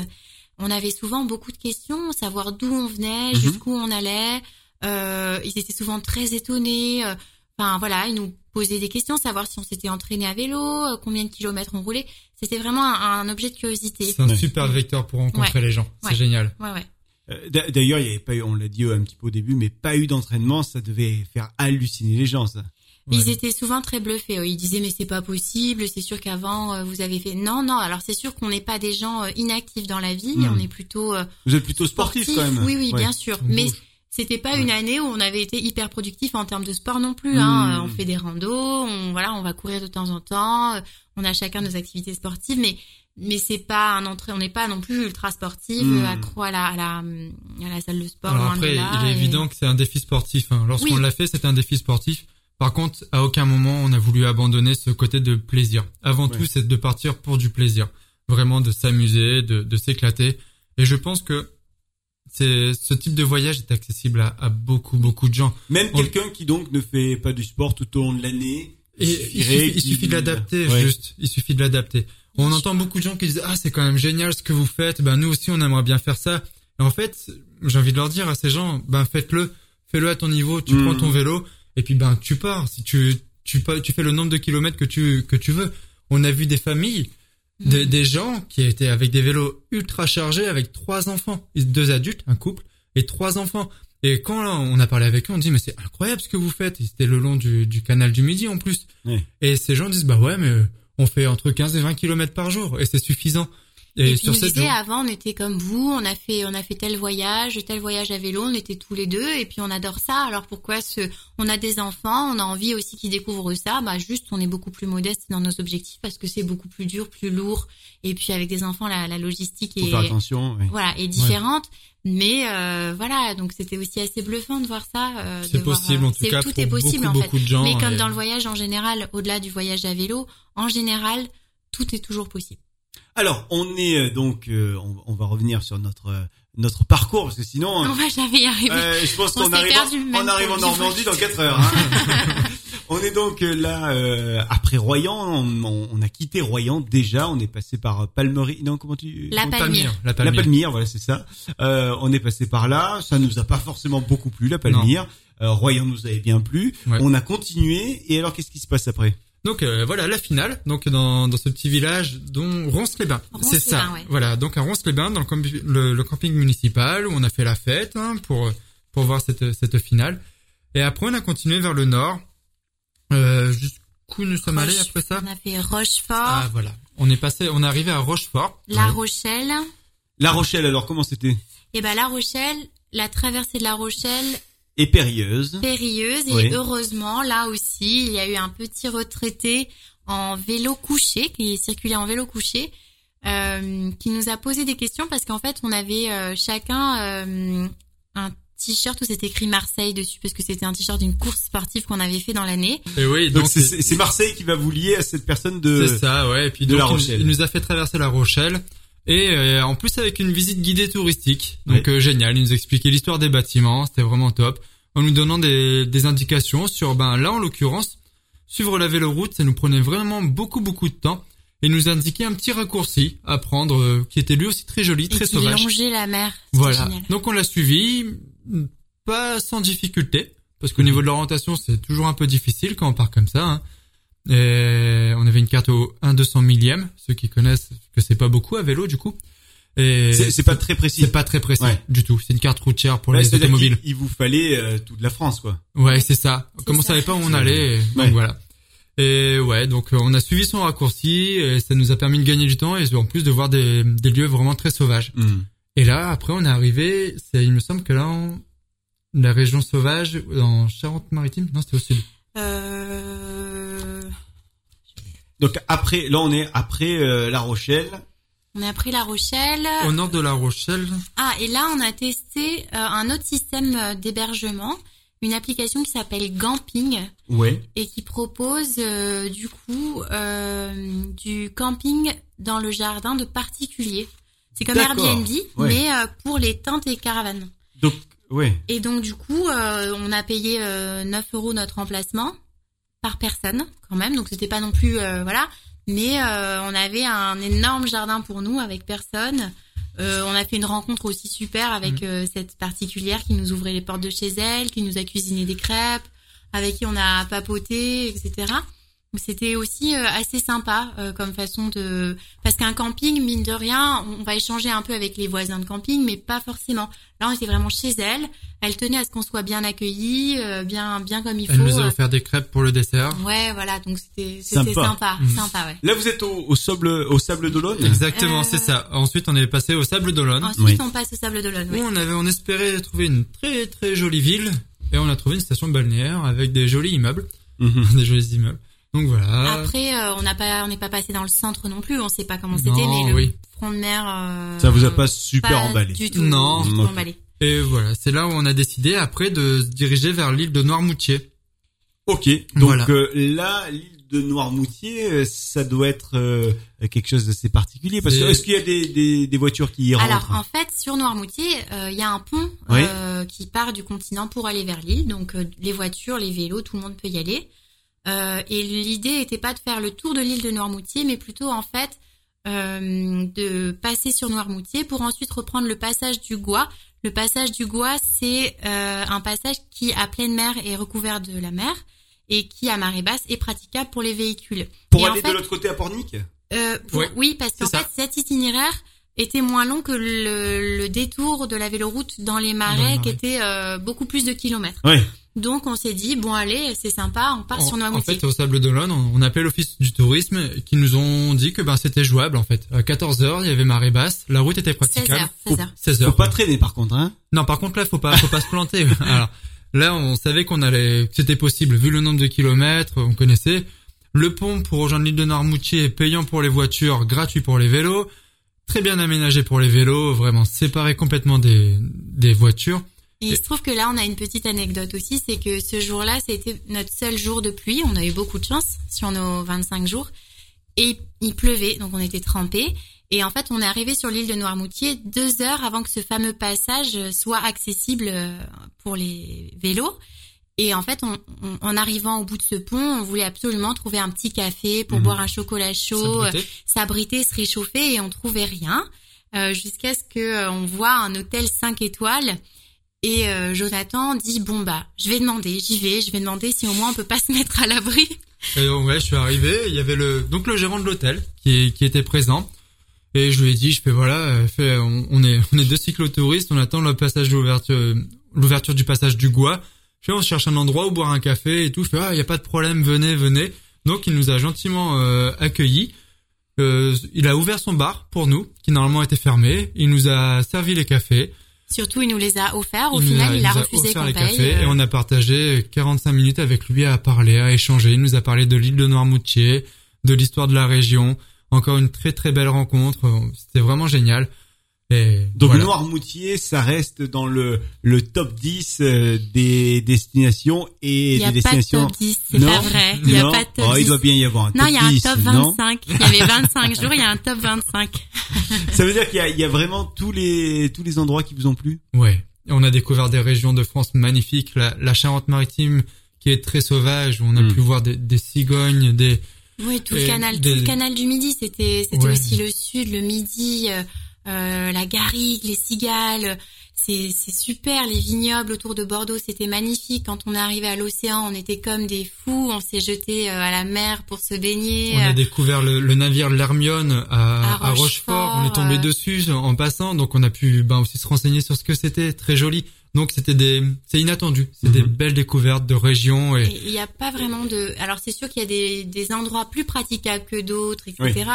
On avait souvent beaucoup de questions, savoir d'où on venait, Mhm. jusqu'où on allait. Euh, ils étaient souvent très étonnés. euh, Enfin voilà, ils nous posaient des questions, savoir si on s'était entraîné à vélo, euh, combien de kilomètres on roulait. C'était vraiment un, un objet de curiosité. C'est un Ouais. super vecteur pour rencontrer Ouais. les gens. C'est Ouais. génial. Ouais ouais. Euh, d'a- D'ailleurs, il y avait pas eu, on l'a dit euh, un petit peu au début, mais pas eu d'entraînement, ça devait faire halluciner les gens, ça. Mais Ouais. Ils étaient souvent très bluffés. Ils disaient mais c'est pas possible. C'est sûr qu'avant vous avez fait. Non non. Alors c'est sûr qu'on n'est pas des gens inactifs dans la vie. Hmm. On est plutôt euh, Vous êtes plutôt sportif, quand même. Oui oui Ouais. bien sûr. Mais. C'était pas Ouais. une année où on avait été hyper productif en termes de sport non plus. Hein. Euh, On fait des randos. On voilà on va courir de temps en temps. On a chacun nos activités sportives. Mais mais c'est pas un entrée. On n'est pas non plus ultra sportif euh, accro à la à la à la salle de sport. Alors après, là, il est et- évident que c'est un défi sportif. hein. Lorsqu'on Oui. l'a fait, c'était un défi sportif. Par contre, à aucun moment on a voulu abandonner ce côté de plaisir. Avant Ouais. tout, c'est de partir pour du plaisir, vraiment de s'amuser, de, de s'éclater. Et je pense que ce type de voyage est accessible à, à beaucoup beaucoup de gens. Même On- quelqu'un qui donc ne fait pas du sport tout au long de l'année. Il suffit, il qu'il- suffit de l'adapter, Ouais. juste. Il suffit de l'adapter. On entend beaucoup de gens qui disent ah c'est quand même génial ce que vous faites. Ben nous aussi on aimerait bien faire ça. Et en fait, j'ai envie de leur dire à ces gens, ben faites-le, fais-le à ton niveau. Tu Mm. prends ton vélo et puis ben tu pars. Si tu tu tu fais le nombre de kilomètres que tu que tu veux. On a vu des familles, des, des gens qui étaient avec des vélos ultra chargés avec trois enfants, deux adultes, un couple et trois enfants. Et quand là, on a parlé avec eux, on dit mais c'est incroyable ce que vous faites. C'était le long du, du canal du Midi en plus. Et ces gens disent bah ouais mais on fait entre 15 et 20 kilomètres par jour et c'est suffisant. Et, puis sur nous avant on était comme vous, on a fait on a fait tel voyage, tel voyage à vélo, on était tous les deux et puis on adore ça. Alors pourquoi ce on a des enfants, on a envie aussi qu'ils découvrent ça, bah juste on est beaucoup plus modeste dans nos objectifs parce que c'est beaucoup plus dur, plus lourd et puis avec des enfants la, la logistique Faut est faire attention. oui. voilà, est différente. Mais euh, voilà, donc c'était aussi assez bluffant de voir ça. euh, C'est possible euh, en tout cas tout pour est possible beaucoup, en fait. beaucoup de gens. Mais comme et- dans le voyage en général, au-delà du voyage à vélo, en général, tout est toujours possible. Alors, on est euh, donc, euh, on, on va revenir sur notre euh, notre parcours parce que sinon, On va jamais y arriver. euh, je pense On qu'on s'est arrive, en, on arrive en Normandie dans voyage. 4 heures. hein. on est donc euh, là euh, après Royan. On, on- a quitté Royan déjà. On est passé par Palmery. Non, comment tu La Palmyre. La La Palmyre. Palmyre, voilà, c'est ça. Euh, on est passé par là. Ça nous a pas forcément beaucoup plu, la Palmyre. Euh, Royan nous avait bien plu. Ouais. On a continué. Et alors, qu'est-ce qui se passe après? Donc euh, voilà la finale. Donc dans, dans ce petit village dont Ronce-les-Bains. C'est ça. Ouais. Voilà. Donc à Ronce-les-Bains dans le, campi- le, le camping municipal où on a fait la fête hein, pour pour voir cette cette finale. Et après on a continué vers le nord. Euh, jusqu'où nous sommes allés après ça? On a fait Rochefort, Ah voilà. On est passé, on est arrivé à Rochefort. La Ouais. Rochelle. La Rochelle, alors comment c'était? Et ben La Rochelle, la traversée de La Rochelle, Et périlleuse. périlleuse. Et Oui. heureusement, là aussi, il y a eu un petit retraité en vélo couché, qui circulait en vélo couché, euh, qui nous a posé des questions parce qu'en fait, on avait euh, chacun euh, un t-shirt où c'était écrit Marseille dessus parce que c'était un t-shirt d'une course sportive qu'on avait fait dans l'année. Et oui, Donc c'est- c'est c'est Marseille qui va vous lier à cette personne de. C'est ça, ouais. Et puis de donc, La Rochelle. Il, nous a fait traverser La Rochelle. Et euh, en plus avec une visite guidée touristique. Donc euh, génial, il nous expliquait l'histoire des bâtiments, c'était vraiment top. En nous donnant des, des indications sur, ben là en l'occurrence, suivre la véloroute, ça nous prenait vraiment beaucoup beaucoup de temps. Et il nous indiquait un petit raccourci à prendre, euh, qui était lui aussi très joli, Et très qui sauvage. longeait la mer. Voilà. génial. Donc on l'a suivi, pas sans difficulté, parce qu'au niveau de l'orientation, c'est toujours un peu difficile quand on part comme ça. hein. Et on avait une carte au 1 200 millième, ceux qui connaissent que c'est pas beaucoup à vélo du coup. Et C'est pas très précis. c'est pas très précis Ouais. du tout. C'est une carte routière pour Ouais, les automobiles. Il vous fallait euh, toute la France, quoi. Ouais, c'est ça. Comme on ça. savait pas où on allait, et- donc Ouais. voilà. Et ouais, donc euh, on a suivi son raccourci et ça nous a permis de gagner du temps et en plus de voir des, des lieux vraiment très sauvages. Hmm. Et là, après, on est arrivé, c'est, il me semble que là, la région sauvage, en Charente-Maritime, non, c'était au sud. Euh... Donc après, là on est après euh, La Rochelle. On a pris La Rochelle. Au nord de La Rochelle. Ah, et là, on a testé euh, un autre système euh, d'hébergement, une application qui s'appelle Gamping Ouais. et qui propose euh, du coup euh, du camping dans le jardin de particuliers. C'est comme Airbnb, ouais. mais euh, pour les tentes et caravanes. Donc, ouais. Et donc du coup, euh, on a payé euh, 9 euros notre emplacement par personne quand même, donc c'était pas non plus euh, voilà, mais euh, on avait un énorme jardin pour nous avec personne. Euh, on a fait une rencontre aussi super avec euh, cette particulière qui nous ouvrait les portes de chez elle, qui nous a cuisiné des crêpes, avec qui on a papoté, etc. C'était aussi euh, assez sympa euh, comme façon de parce qu'un camping mine de rien on va échanger un peu avec les voisins de camping mais pas forcément là on était vraiment chez elle elle tenait à ce qu'on soit bien accueillis euh, bien bien comme il Elle faut nous a offert des crêpes pour le dessert. ouais voilà donc c'était Sympa. sympa Mhm. sympa ouais Là, vous êtes au, au sable, au sable d'Olonne. Exactement, Euh, c'est ça. Ensuite, on est passé au Sable d'Olonne. ensuite Oui. on passe au sable d'Olonne Où ouais. on avait, on espérait trouver une très très jolie ville. Et on a trouvé une station balnéaire avec des jolis immeubles. Mhm. des jolis immeubles. Donc voilà. après euh, on n'a pas on n'est pas passé dans le centre non plus on sait pas comment c'était mais le oui. front de mer euh, Ça vous a pas super emballé. du tout Non. du tout emballé Et voilà, c'est là où on a décidé après de se diriger vers l'île de Noirmoutier. Ok. Donc Voilà. euh, là, l'île de Noirmoutier, euh, ça doit être euh, quelque chose d'assez particulier. Parce que est-ce qu'il y a des, des, des voitures qui y Alors rentrent en fait sur Noirmoutier euh, il y a un pont Oui. euh, qui part du continent pour aller vers l'île donc euh, les voitures les vélos tout le monde peut y aller Euh, et l'idée était pas de faire le tour de l'île de Noirmoutier mais plutôt en fait euh, de passer sur Noirmoutier pour ensuite reprendre le passage du Gois. Le passage du Gois c'est euh, un passage qui à pleine mer est recouvert de la mer et qui à marée basse est praticable pour les véhicules. Pour Et en aller fait, de l'autre côté à Pornic? Euh, pour- Ouais, oui, parce qu'en fait, cet itinéraire était moins long que le, le détour de la véloroute dans les marais, Dans les marais. qui était euh, beaucoup plus de kilomètres. Ouais. Donc on s'est dit, bon allez, c'est sympa, on part sur En, en Noirmoutier. fait, au Sable d'Olonne, on, on appelait l'office du tourisme qui nous ont dit que ben c'était jouable en fait. À 14 heures, il y avait marée basse, la route était 16 praticable. heures, 16 heures. 16 Faut heures. pas traîner par contre, hein Non, par contre là, faut pas, faut pas se planter. Alors là, on savait qu'on allait, que c'était possible vu le nombre de kilomètres, on connaissait. Le pont pour rejoindre l'île de Noirmoutier est payant pour les voitures, gratuit pour les vélos, très bien aménagé pour les vélos, vraiment séparé complètement des des voitures. Et il se trouve que là, on a une petite anecdote aussi, c'est que ce jour-là, c'était notre seul jour de pluie. On a eu beaucoup de chance sur nos 25 jours. Et il pleuvait, donc on était trempés. Et en fait, on est arrivé sur l'île de Noirmoutier deux heures avant que ce fameux passage soit accessible euh, pour les vélos. Et en fait, on, on- en arrivant au bout de ce pont, on voulait absolument trouver un petit café pour Mhm. boire un chocolat chaud, S'abriter. s'abriter, se réchauffer et on trouvait rien euh, jusqu'à ce que euh, on voit un hôtel 5 étoiles et euh, Jonathan dit bon bah je vais demander, j'y vais, je vais demander si au moins on peut pas se mettre à l'abri. Et donc, ouais, je suis arrivé, il y avait le donc le gérant de l'hôtel qui qui était présent. Et je lui ai dit, je fais voilà, euh, fait, on, on est on est deux cyclotouristes, on attend le passage d'ouverture l'ouverture du passage du Gois. Je on cherche un endroit où boire un café et tout. Je fais ah, il y a pas de problème, venez, venez. Donc il nous a gentiment euh, accueillis. Euh, il a ouvert son bar pour nous, qui normalement était fermé. Il nous a servi les cafés. Surtout il nous les a offerts. Au Il final il a nous refusé qu'on les paye. cafés euh, et on a partagé 45 minutes avec lui à parler, à échanger. Il nous a parlé de l'île de Noirmoutier, de l'histoire de la région. Encore une très très belle rencontre. C'était vraiment génial. Et Donc voilà. Noirmoutier, ça reste dans le, le top 10 euh, des destinations et Il y a des pas de destinations. top 10, c'est Non, pas vrai. Il y a non. pas de top Oh, 10. il doit bien y avoir un non, top il y a un 10, top non 25. Il y avait 25 jours, il y a un top 25. Ça veut dire qu'il y a, il y a vraiment tous les tous les endroits qui vous ont plu? Ouais. Et on a découvert des régions de France magnifiques. La, la Charente-Maritime qui est très sauvage où on a Mm. pu voir des, des cigognes, des Oui, tout le canal, des- tout le canal du Midi, c'était c'était Ouais. aussi le sud, le Midi, euh, euh, la Garrigue, les Cigales. C'est c'est super, les vignobles autour de Bordeaux, c'était magnifique. Quand on est arrivé à l'océan, on était comme des fous, on s'est jeté euh, à la mer pour se baigner. On a découvert le, le navire l'Hermione à, À à Rochefort. On est tombé euh. dessus en passant, donc on a pu ben, aussi se renseigner sur ce que c'était. Très joli. Donc c'était des, c'est inattendu. C'est des Mhm. belles découvertes de régions et, Et il n'y a pas vraiment de. Alors c'est sûr qu'il y a des, des endroits plus praticables que d'autres, etc.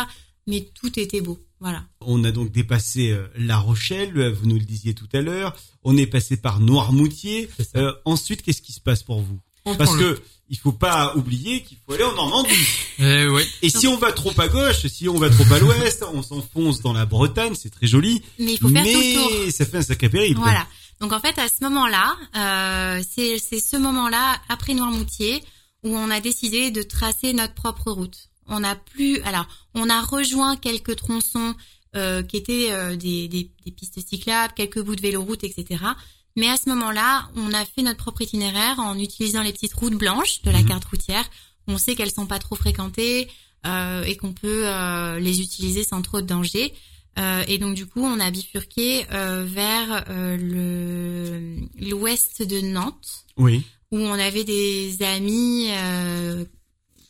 Mais tout était beau. Voilà. On a donc dépassé euh, La Rochelle, euh, vous nous le disiez tout à l'heure. On est passé par Noirmoutier. Euh, ensuite, qu'est-ce qui se passe pour vous? On Parce le- que il faut pas oublier qu'il faut aller en Normandie. Eh oui. Et si on va trop à gauche, si on va trop à l'ouest, on s'enfonce dans la Bretagne, c'est très joli, Mais il faut faire tout le tour. mais ça fait un sacré périple. Voilà. Donc en fait, à ce moment-là, euh, c'est c'est ce moment-là après Noirmoutier où on a décidé de tracer notre propre route. On a plus, alors on a rejoint quelques tronçons euh, qui étaient euh, des, des, des pistes cyclables, quelques bouts de véloroute, etc. Mais à ce moment-là, on a fait notre propre itinéraire en utilisant les petites routes blanches de la Mhm. carte routière. On sait qu'elles sont pas trop fréquentées euh, et qu'on peut euh, les utiliser sans trop de danger. Euh, et donc du coup, on a bifurqué euh, vers euh, le l'ouest de Nantes, Oui. où on avait des amis euh,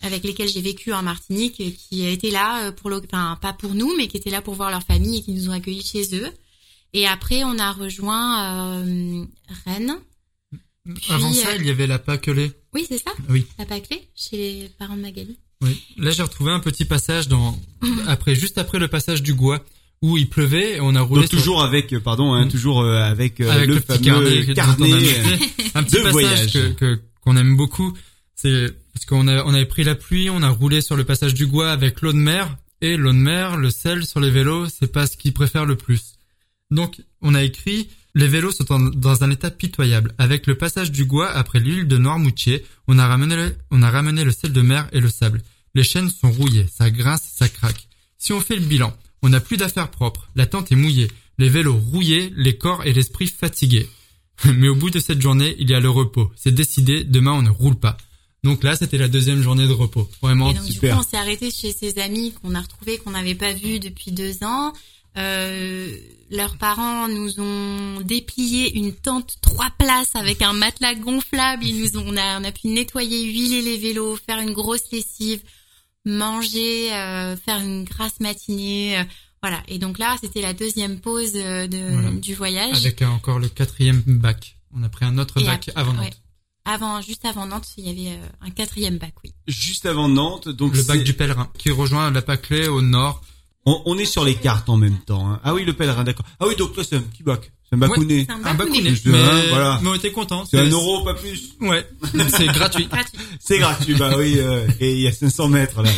avec lesquels j'ai vécu en Martinique, et qui étaient là euh, pour, le, enfin pas pour nous, mais qui étaient là pour voir leur famille et qui nous ont accueillis chez eux. Et après, on a rejoint euh, Rennes. Avant ça, euh, il y avait la Pâquelée. Oui, c'est ça. Oui. La Pâquelée, chez les parents de Magali. Oui. Là, j'ai retrouvé un petit passage dans, après, juste après le passage du Gois, où il pleuvait et on a roulé Donc sur- toujours avec, euh, pardon, hein, Mm. toujours euh, avec, euh, avec le, le, petit fameux carnet, carnet. euh, un petit de passage voyage. que que- qu'on aime beaucoup. C'est parce qu'on a avait pris la pluie, on a roulé sur le passage du Gois avec l'eau de mer et l'eau de mer, le sel sur les vélos, c'est pas ce qu'ils préfèrent le plus. Donc on a écrit les vélos sont dans un état pitoyable. Avec le passage du Gois après l'île de Noirmoutier, on a ramené on a ramené le sel de mer et le sable. Les chaînes sont rouillées, ça grince, ça craque. Si on fait le bilan, on n'a plus d'affaires propres, la tente est mouillée, les vélos rouillés, les corps et l'esprit fatigués. Mais au bout de cette journée, il y a le repos. C'est décidé, demain on ne roule pas. Donc là, c'était la deuxième journée de repos. Vraiment. Et donc du super. coup, on s'est arrêté chez ses amis qu'on a retrouvés, qu'on n'avait pas vus depuis deux ans. Euh, leurs parents nous ont déplié une tente trois places avec un matelas gonflable. Ils nous ont, on a, on a pu nettoyer, huiler les vélos, faire une grosse lessive, manger, euh, faire une grasse matinée. euh, voilà. Et donc là, c'était la deuxième pause euh, de, Voilà. du voyage. Avec encore le quatrième bac. On a pris un autre Et bac après- avant ouais. Avant, juste avant Nantes, il y avait euh, un quatrième bac, oui. Juste avant Nantes, donc Le bac du pèlerin, qui rejoint la Pâquelée au nord. on, on est sur les cartes en même temps. hein. Ah oui, le pèlerin, d'accord. Ah oui, donc là c'est un petit bac, c'est un bacounet. C'est un Un bacounet. bacounet. Juste Mais, un, voilà. mais on était contents. C'est un euro, pas plus. Ouais. C'est gratuit. C'est gratuit, bah oui. euh, et il y a 500 mètres là.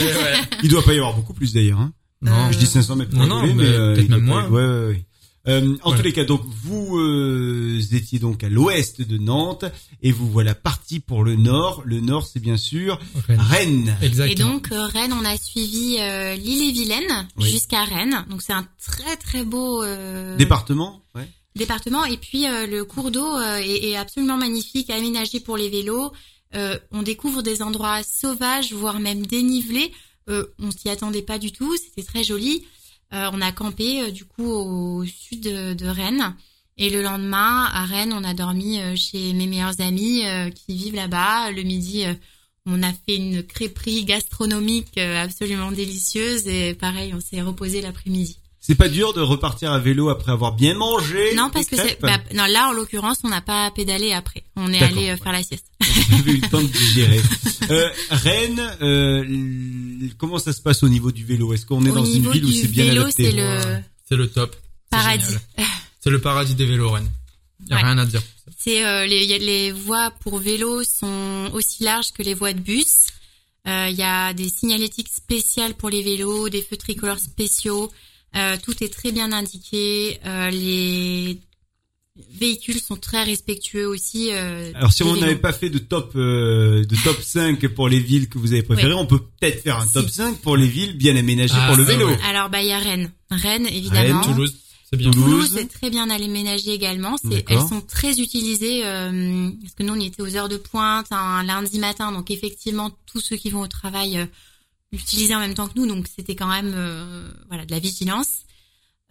Il doit pas y avoir beaucoup plus d'ailleurs. Hein. Non. Je dis 500 mètres. Non, non, rigoler, mais euh, peut-être même pas- moins. Ouais, ouais, ouais. Euh, en Ouais. tous les cas, donc vous euh, étiez donc à l'ouest de Nantes et vous voilà parti pour le nord. Le nord, c'est bien sûr Rennes. Rennes. Et Exactement. donc euh, Rennes, on a suivi euh, l'île-et-Vilaine Oui. jusqu'à Rennes. Donc c'est un très très beau euh, Département. Ouais. département. Et puis euh, le cours d'eau euh, est, est absolument magnifique, aménagé pour les vélos. Euh, on découvre des endroits sauvages, voire même dénivelés. Euh, on s'y attendait pas du tout. C'était très joli. Euh, on a campé euh, du coup au sud de, Rennes. Et le lendemain, à Rennes, on a dormi euh, chez mes meilleurs amis qui vivent là-bas. Le midi, on a fait une crêperie gastronomique absolument délicieuse. Et pareil, on s'est reposé l'après-midi. C'est pas dur de repartir à vélo après avoir bien mangé. Non, parce que c'est, bah, non, là, en l'occurrence, on n'a pas pédalé après. On est allé euh, ouais. faire la sieste. Vous avez eu le temps de digérer. Euh, Rennes, euh, comment ça se passe au niveau du vélo? Est-ce qu'on est Au dans une ville où c'est bien vélo, adapté? c'est le C'est le top. C'est paradis. C'est le paradis des vélos, Rennes. Y a Ouais. rien à dire. C'est euh, les, a- les voies pour vélo sont aussi larges que les voies de bus. Euh, Il y a des signalétiques spéciales pour les vélos, des feux tricolores spéciaux. Euh, tout est très bien indiqué. Euh, les véhicules sont très respectueux aussi. euh, Alors si on n'avait pas fait de top euh, de top 5 pour les villes que vous avez préférées, Ouais. on peut peut-être faire un Si. top 5 pour les villes bien aménagées Ah, pour le vélo. ouais. Alors bah il y a Rennes, Rennes évidemment. Rennes, Toulouse, c'est bien. Toulouse. Toulouse est très bien aménagée également. C'est, elles sont très utilisées euh, parce que nous on y était aux heures de pointe un lundi matin, donc effectivement tous ceux qui vont au travail l'utilisaient en même temps que nous, donc c'était quand même euh, voilà de la vigilance.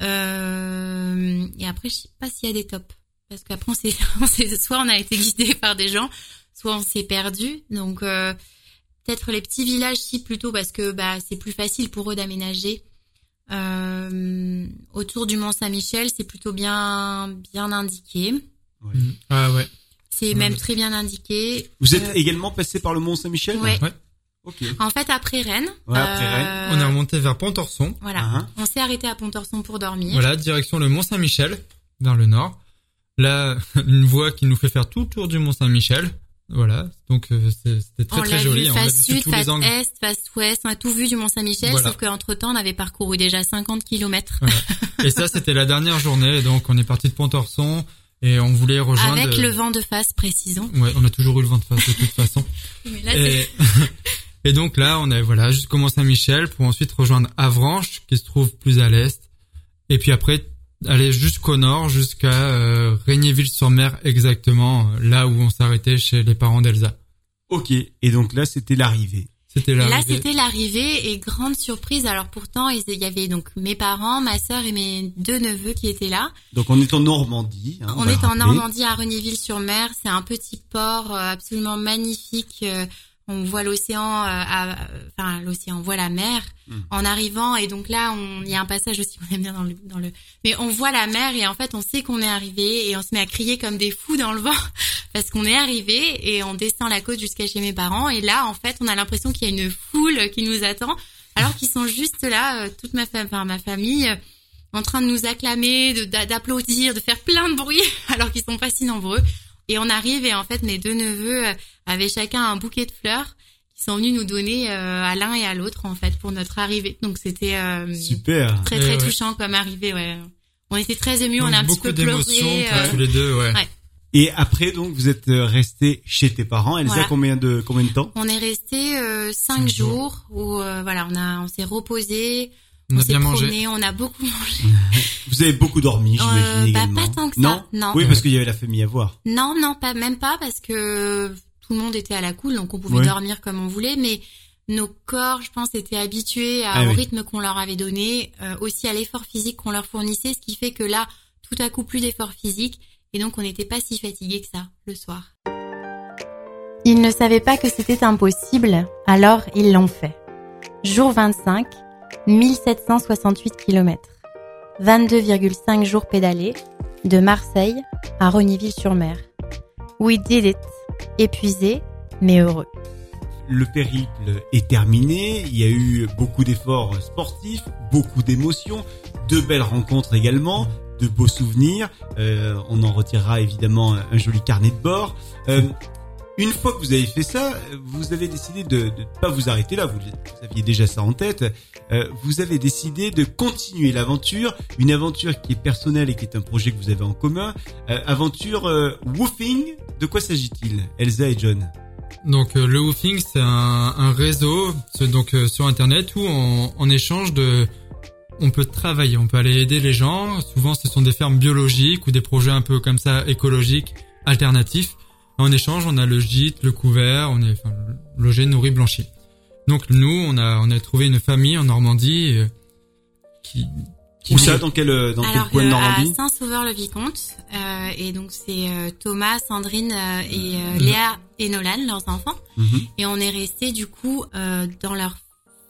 Euh, et après je sais pas s'il y a des tops parce qu'après on s'est, soit on a été guidé par des gens, soit on s'est perdu. Donc euh, peut-être les petits villages si plutôt parce que bah c'est plus facile pour eux d'aménager. Euh, autour du Mont Saint-Michel, c'est plutôt bien bien indiqué. Ah ouais. C'est même très bien indiqué. Vous êtes Euh, également passé par le Mont Saint-Michel? Ouais. Ouais. Ok. En fait, après Rennes, Ouais, après euh, On est remonté vers Pontorson. Voilà, Ah, on s'est arrêté à Pontorson pour dormir. Voilà, direction le Mont Saint-Michel, vers le nord. Là, une voie qui nous fait faire tout le tour du Mont Saint-Michel. Voilà, donc euh, c'était très on très joli. vu on l'a vu sud, tous les face angles. est, face ouest, on a tout vu du Mont Saint-Michel, Voilà. sauf qu'entre temps on avait parcouru déjà 50 kilomètres Et ça, c'était la dernière journée. Donc, on est parti de Pont-Orson et on voulait rejoindre. avec le vent de face, précisons. Ouais, on a toujours eu le vent de face de toute façon. Mais là, Et, et donc là, on est voilà jusqu'au Saint-Michel pour ensuite rejoindre Avranches, qui se trouve plus à l'est. Et puis après, aller jusqu'au nord, jusqu'à euh, Régnéville-sur-Mer, exactement euh, là où on s'arrêtait chez les parents d'Elsa. Ok. Et donc là, c'était l'arrivée. C'était Et là. c'était l'arrivée et grande surprise. Alors pourtant, il y avait donc mes parents, ma sœur et mes deux neveux qui étaient là. Donc on est en Normandie. hein, On est en. Normandie à Renéville-sur-Mer. C'est un petit port euh, absolument magnifique. On voit l'océan, euh, à- enfin l'océan, on voit la mer Mm. en arrivant. Et donc là, on, il y a un passage aussi on aime bien dans le, dans le. Mais on voit la mer et en fait, on sait qu'on est arrivé et on se met à crier comme des fous dans le vent parce qu'on est arrivé et on descend la côte jusqu'à chez mes parents. Et là, en fait, on a l'impression qu'il y a une foule qui nous attend, alors qu'ils sont juste là, euh, toute ma, fa- enfin, ma famille. euh, en train de nous acclamer, de- d'a- d'applaudir, de faire plein de bruit, alors qu'ils sont pas si nombreux. Et on arrive et en fait mes deux neveux euh, avaient chacun un bouquet de fleurs qui sont venus nous donner euh, à l'un et à l'autre en fait pour notre arrivée. Donc c'était euh, Super. très très ouais. touchant comme arrivée. Ouais. On était très émus, Donc, on a un petit peu pleuré. euh, tous les deux, ouais. ouais. Et après, donc, vous êtes euh, resté chez tes parents. Elsa, Voilà. combien de combien de temps? On est resté euh, cinq Cinq jours où euh, voilà on a on s'est reposé, On on, a bien mangé. promené, on a beaucoup mangé. Vous avez beaucoup dormi, j'imagine Euh, bah, également. pas tant que ça, Non. non. Oui, parce qu'il y avait la famille à voir. Non, non, pas même pas parce que tout le monde était à la cool, donc on pouvait dormir comme on voulait, mais nos corps, je pense, étaient habitués à, Ah au oui. rythme qu'on leur avait donné, euh, aussi à l'effort physique qu'on leur fournissait, ce qui fait que là, tout à coup, plus d'effort physique, et donc on n'était pas si fatigués que ça le soir. Ils ne savaient pas que c'était impossible, alors ils l'ont fait. Jour 25, 1768 km. 22,5 jours pédalés, de Marseille à Regniville-sur-Mer. We did it. Épuisés, mais heureux. Le périple est terminé. Il y a eu beaucoup d'efforts sportifs, beaucoup d'émotions, de belles rencontres également, de beaux souvenirs. Euh, on en retirera évidemment un joli carnet de bord. Euh, une fois que vous avez fait ça, vous avez décidé de ne pas vous arrêter là. Vous, vous aviez déjà ça en tête. Euh, vous avez décidé de continuer l'aventure, une aventure qui est personnelle et qui est un projet que vous avez en commun. Euh, aventure euh, woofing. De quoi s'agit-il, Elsa et John? Donc euh, le woofing, c'est un, un réseau donc euh, sur internet où on, en échange de on peut travailler, on peut aller aider les gens. Souvent, ce sont des fermes biologiques ou des projets un peu comme ça écologiques, alternatifs. En échange, on a le gîte, le couvert, on est enfin, logé, nourri, blanchi. Donc nous, on a on a trouvé une famille en Normandie euh, qui Où Ouais. ça Dans quel euh, dans quel Alors coin de euh, Normandie à Saint-Sauveur-le-Vicomte, euh, et donc c'est euh, Thomas, Sandrine euh, et. Léa et Nolan, leurs enfants. Mhm. Et on est resté du coup euh, dans leur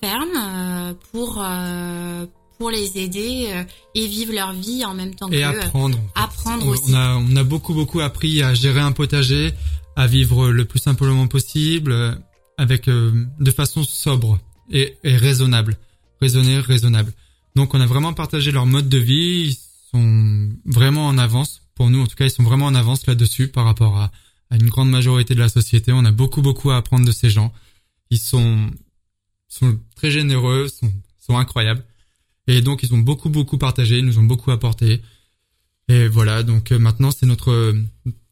ferme euh, pour euh, pour les aider euh, et vivre leur vie en même temps et qu'eux. apprendre. en fait. apprendre on, aussi. On a, on a beaucoup beaucoup appris à gérer un potager, à vivre le plus simplement possible, avec euh, de façon sobre et, et raisonnable, raisonnée, raisonnable. Donc on a vraiment partagé leur mode de vie. Ils sont vraiment en avance. Pour nous, en tout cas, ils sont vraiment en avance là-dessus par rapport à, à une grande majorité de la société. On a beaucoup beaucoup à apprendre de ces gens. Ils sont sont très généreux, sont sont incroyables. Et donc ils ont beaucoup beaucoup partagé, ils nous ont beaucoup apporté. Et voilà, donc euh, maintenant c'est notre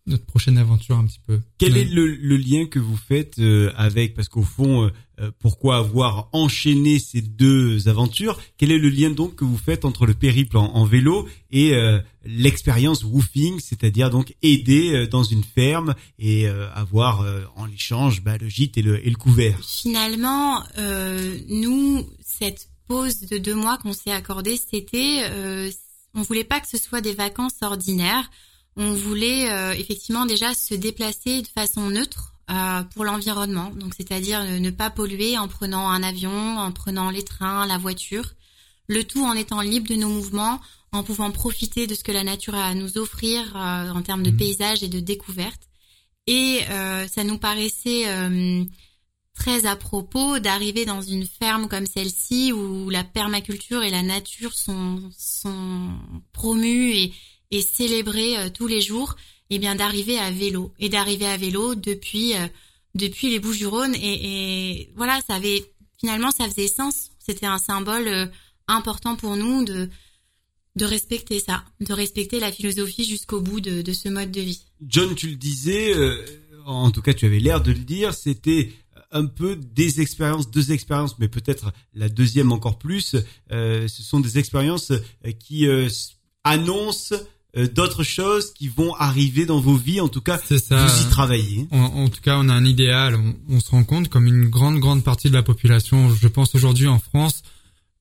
notre prochaine aventure un petit peu. Quel Ouais. est le, le lien que vous faites euh, avec parce qu'au fond, euh, euh, pourquoi avoir enchaîné ces deux aventures? Quel est le lien donc que vous faites entre le périple en, en vélo et euh, l'expérience woofing, c'est-à-dire donc aider euh, dans une ferme et euh, avoir euh, en échange bah, le gîte et le, et le couvert? Finalement, euh, nous, cette pause de deux mois qu'on s'est accordée cet été, euh, on voulait pas que ce soit des vacances ordinaires. On voulait euh, effectivement déjà se déplacer de façon neutre euh, pour l'environnement. Donc, c'est-à-dire ne, ne pas polluer en prenant un avion, en prenant les trains, la voiture. Le tout en étant libre de nos mouvements, en pouvant profiter de ce que la nature a à nous offrir en termes de Mhm. paysages et de découvertes. Et ça nous paraissait très à propos d'arriver dans une ferme comme celle-ci où la permaculture et la nature sont, sont promues et, et célébrer euh, tous les jours, et eh bien d'arriver à vélo et d'arriver à vélo depuis euh, depuis les Bouches-du-Rhône et, et, voilà, ça avait finalement ça faisait sens. C'était un symbole euh, important pour nous de de respecter ça, de respecter la philosophie jusqu'au bout de, de, ce mode de vie. John, tu le disais, en tout cas tu avais l'air de le dire, c'était un peu des expériences, deux expériences, mais peut-être la deuxième encore plus. Euh, ce sont des expériences qui euh, annoncent euh, d'autres choses qui vont arriver dans vos vies. En tout cas, vous y travaillez. En, tout cas, on a un idéal. On, se rend compte, comme une grande, grande partie de la population, je pense aujourd'hui en France,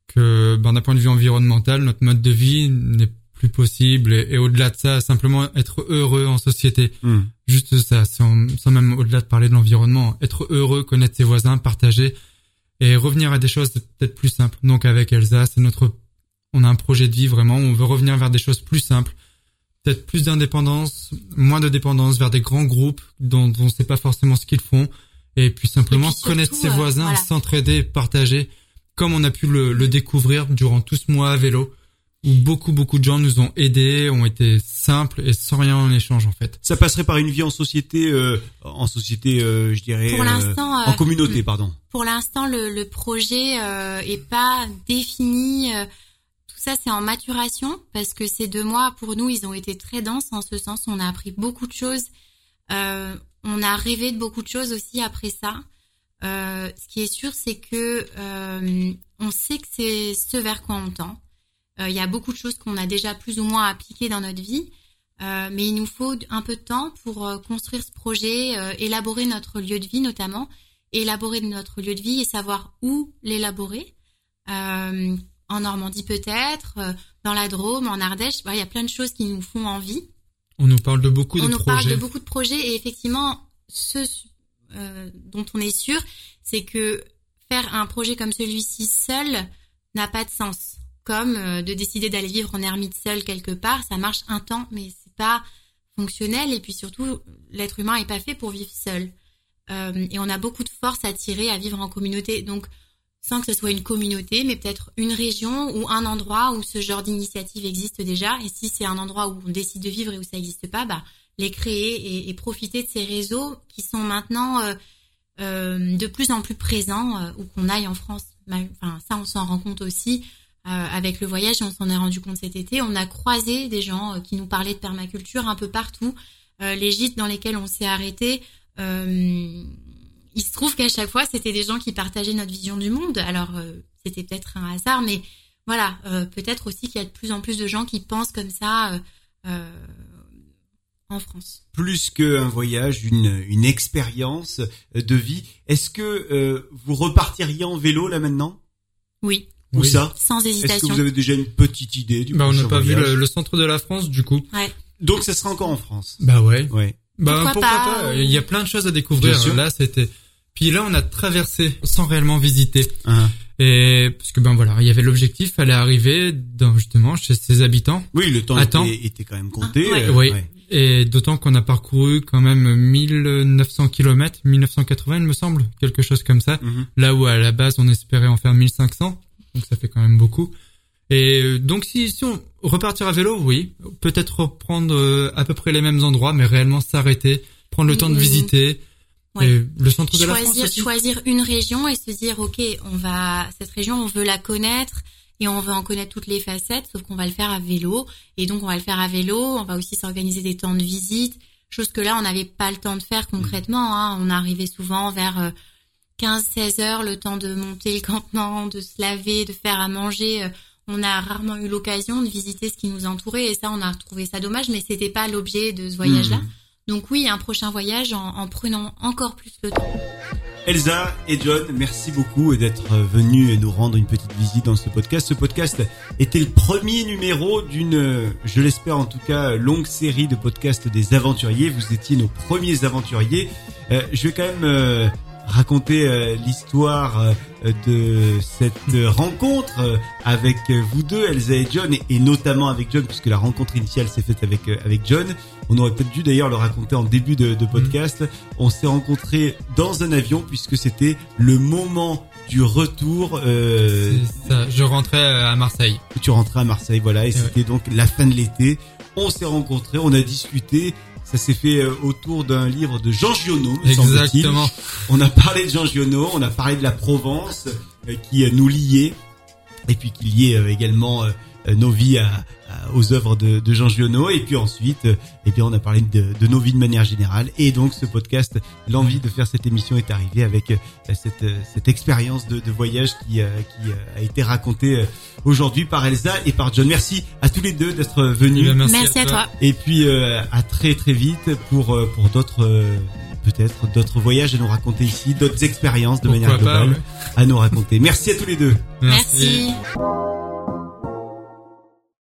que ben, d'un point de vue environnemental, notre mode de vie n'est plus possible. Et, au-delà de ça, simplement être heureux en société. Hmm. Juste ça, sans, sans même au-delà de parler de l'environnement. Être heureux, connaître ses voisins, partager et revenir à des choses peut-être plus simples. Donc avec Elsa, c'est notre, on a un projet de vie vraiment. On veut revenir vers des choses plus simples peut-être plus d'indépendance, moins de dépendance vers des grands groupes dont, on ne sait pas forcément ce qu'ils font, et puis simplement connaître ses euh, voisins, s'entraider, partager, comme on a pu le, le, découvrir durant tout ce mois à vélo, où beaucoup beaucoup de gens nous ont aidés, ont été simples et sans rien en échange en fait. Ça passerait par une vie en société, euh, en société, euh, je dirais, pour l'instant, en communauté, pardon. Pour l'instant, le, le, projet est pas défini ça, c'est en maturation parce que ces deux mois, pour nous, ils ont été très denses en ce sens. On a appris beaucoup de choses. Euh, on a rêvé de beaucoup de choses aussi après ça. Euh, ce qui est sûr, c'est que euh, on sait que c'est ce vers quoi on tend. Il y a beaucoup de choses qu'on a déjà plus ou moins appliquées dans notre vie, mais il nous faut un peu de temps pour construire ce projet, élaborer notre lieu de vie notamment, élaborer notre lieu de vie et savoir où l'élaborer en Normandie peut-être, euh, dans la Drôme, en Ardèche. Il y a plein de choses qui nous font envie. On nous parle de beaucoup de projets. On nous parle de beaucoup de projets et effectivement, ce euh, dont on est sûr, c'est que faire un projet comme celui-ci seul n'a pas de sens. Comme euh, de décider d'aller vivre en ermite seul quelque part, ça marche un temps, mais c'est pas fonctionnel. Et puis surtout, l'être humain est pas fait pour vivre seul. et on a beaucoup de force à tirer à vivre en communauté. Donc, sans que ce soit une communauté, mais peut-être une région ou un endroit où ce genre d'initiative existe déjà. Et si c'est un endroit où on décide de vivre et où ça n'existe pas, bah, les créer et, profiter de ces réseaux qui sont maintenant euh, euh, de plus en plus présents euh, où qu'on aille en France. Enfin, ça, on s'en rend compte aussi avec le voyage. On s'en est rendu compte cet été. On a croisé des gens qui nous parlaient de permaculture un peu partout. les gîtes dans lesquels on s'est arrêté il se trouve qu'à chaque fois, c'était des gens qui partageaient notre vision du monde. Alors, euh, c'était peut-être un hasard, mais voilà, euh, peut-être aussi qu'il y a de plus en plus de gens qui pensent comme ça euh, en France. Plus qu'un voyage, une, une expérience de vie. Est-ce que vous repartiriez en vélo là maintenant? Oui. Où ça Sans hésitation. Est-ce que vous avez déjà une petite idée du bah, On n'a pas vu le, centre de la France du coup. Ouais. Donc ça sera encore en France. Bah ouais. Ouais. Bah pourquoi, pas, Il y a plein de choses à découvrir. Là, c'était puis là, on a traversé sans réellement visiter. Uh-huh. Et parce que ben voilà, il y avait l'objectif, fallait arriver dans, justement chez ses habitants. Oui, le temps était, était, quand même compté. Ah, euh, oui. Et d'autant qu'on a parcouru quand même 1900 km, 1980 il me semble, quelque chose comme ça. Uh-huh. Là où à la base on espérait en faire 1500, donc ça fait quand même beaucoup. Et euh, donc si, si on repartir à vélo, oui, peut-être reprendre euh, à peu près les mêmes endroits, mais réellement s'arrêter, prendre le temps de visiter, le centre de choisir, la France Choisir une région et se dire, ok, on va cette région, on veut la connaître et on veut en connaître toutes les facettes, sauf qu'on va le faire à vélo. Et donc on va le faire à vélo. On va aussi s'organiser des temps de visite, chose que là on n'avait pas le temps de faire concrètement. Hein. On arrivait souvent vers 15-16 euh, heures, le temps de monter le campement, de se laver, de faire à manger. Euh, on a rarement eu l'occasion de visiter ce qui nous entourait et ça on a trouvé ça dommage, mais c'était pas l'objet de ce voyage-là. Mmh. Donc oui, un prochain voyage en, prenant encore plus le temps. Elsa et John, merci beaucoup d'être venus nous rendre une petite visite dans ce podcast. Ce podcast était le premier numéro d'une, je l'espère en tout cas, longue série de podcasts des aventuriers. Vous étiez nos premiers aventuriers. Euh, je vais quand même euh, raconter euh, l'histoire euh, de cette rencontre euh, avec vous deux, Elsa et John, et, notamment avec John, puisque la rencontre initiale s'est faite avec avec John. On aurait peut-être dû d'ailleurs le raconter en début de, de podcast. On s'est rencontrés dans un avion puisque c'était le moment du retour. Euh, ça, je rentrais à Marseille. tu rentrais à Marseille, voilà, et Et c'était donc la fin de l'été. On s'est rencontrés, on a discuté. Ça s'est fait euh, autour d'un livre de Jean Giono. Exactement. On a parlé de Jean Giono, on a parlé de la Provence euh, qui euh, nous liait, et puis qui liait également nos vies à, à- aux œuvres de, de Jean Giono. Et puis ensuite, euh, eh bien, on a parlé de, de nos vies de manière générale. Et donc, ce podcast, l'envie de faire cette émission est arrivée avec euh, cette, euh, cette expérience de, de voyage qui, euh, qui euh, a été racontée euh, aujourd'hui par Elsa et par John. Merci à tous les deux d'être venus. Eh bien, Merci, à toi. Et puis euh, à très très vite pour euh, pour d'autres euh, peut-être d'autres voyages à nous raconter ici, d'autres expériences de Pourquoi manière pas, globale ouais. à nous raconter. Merci à tous les deux. Merci. Merci.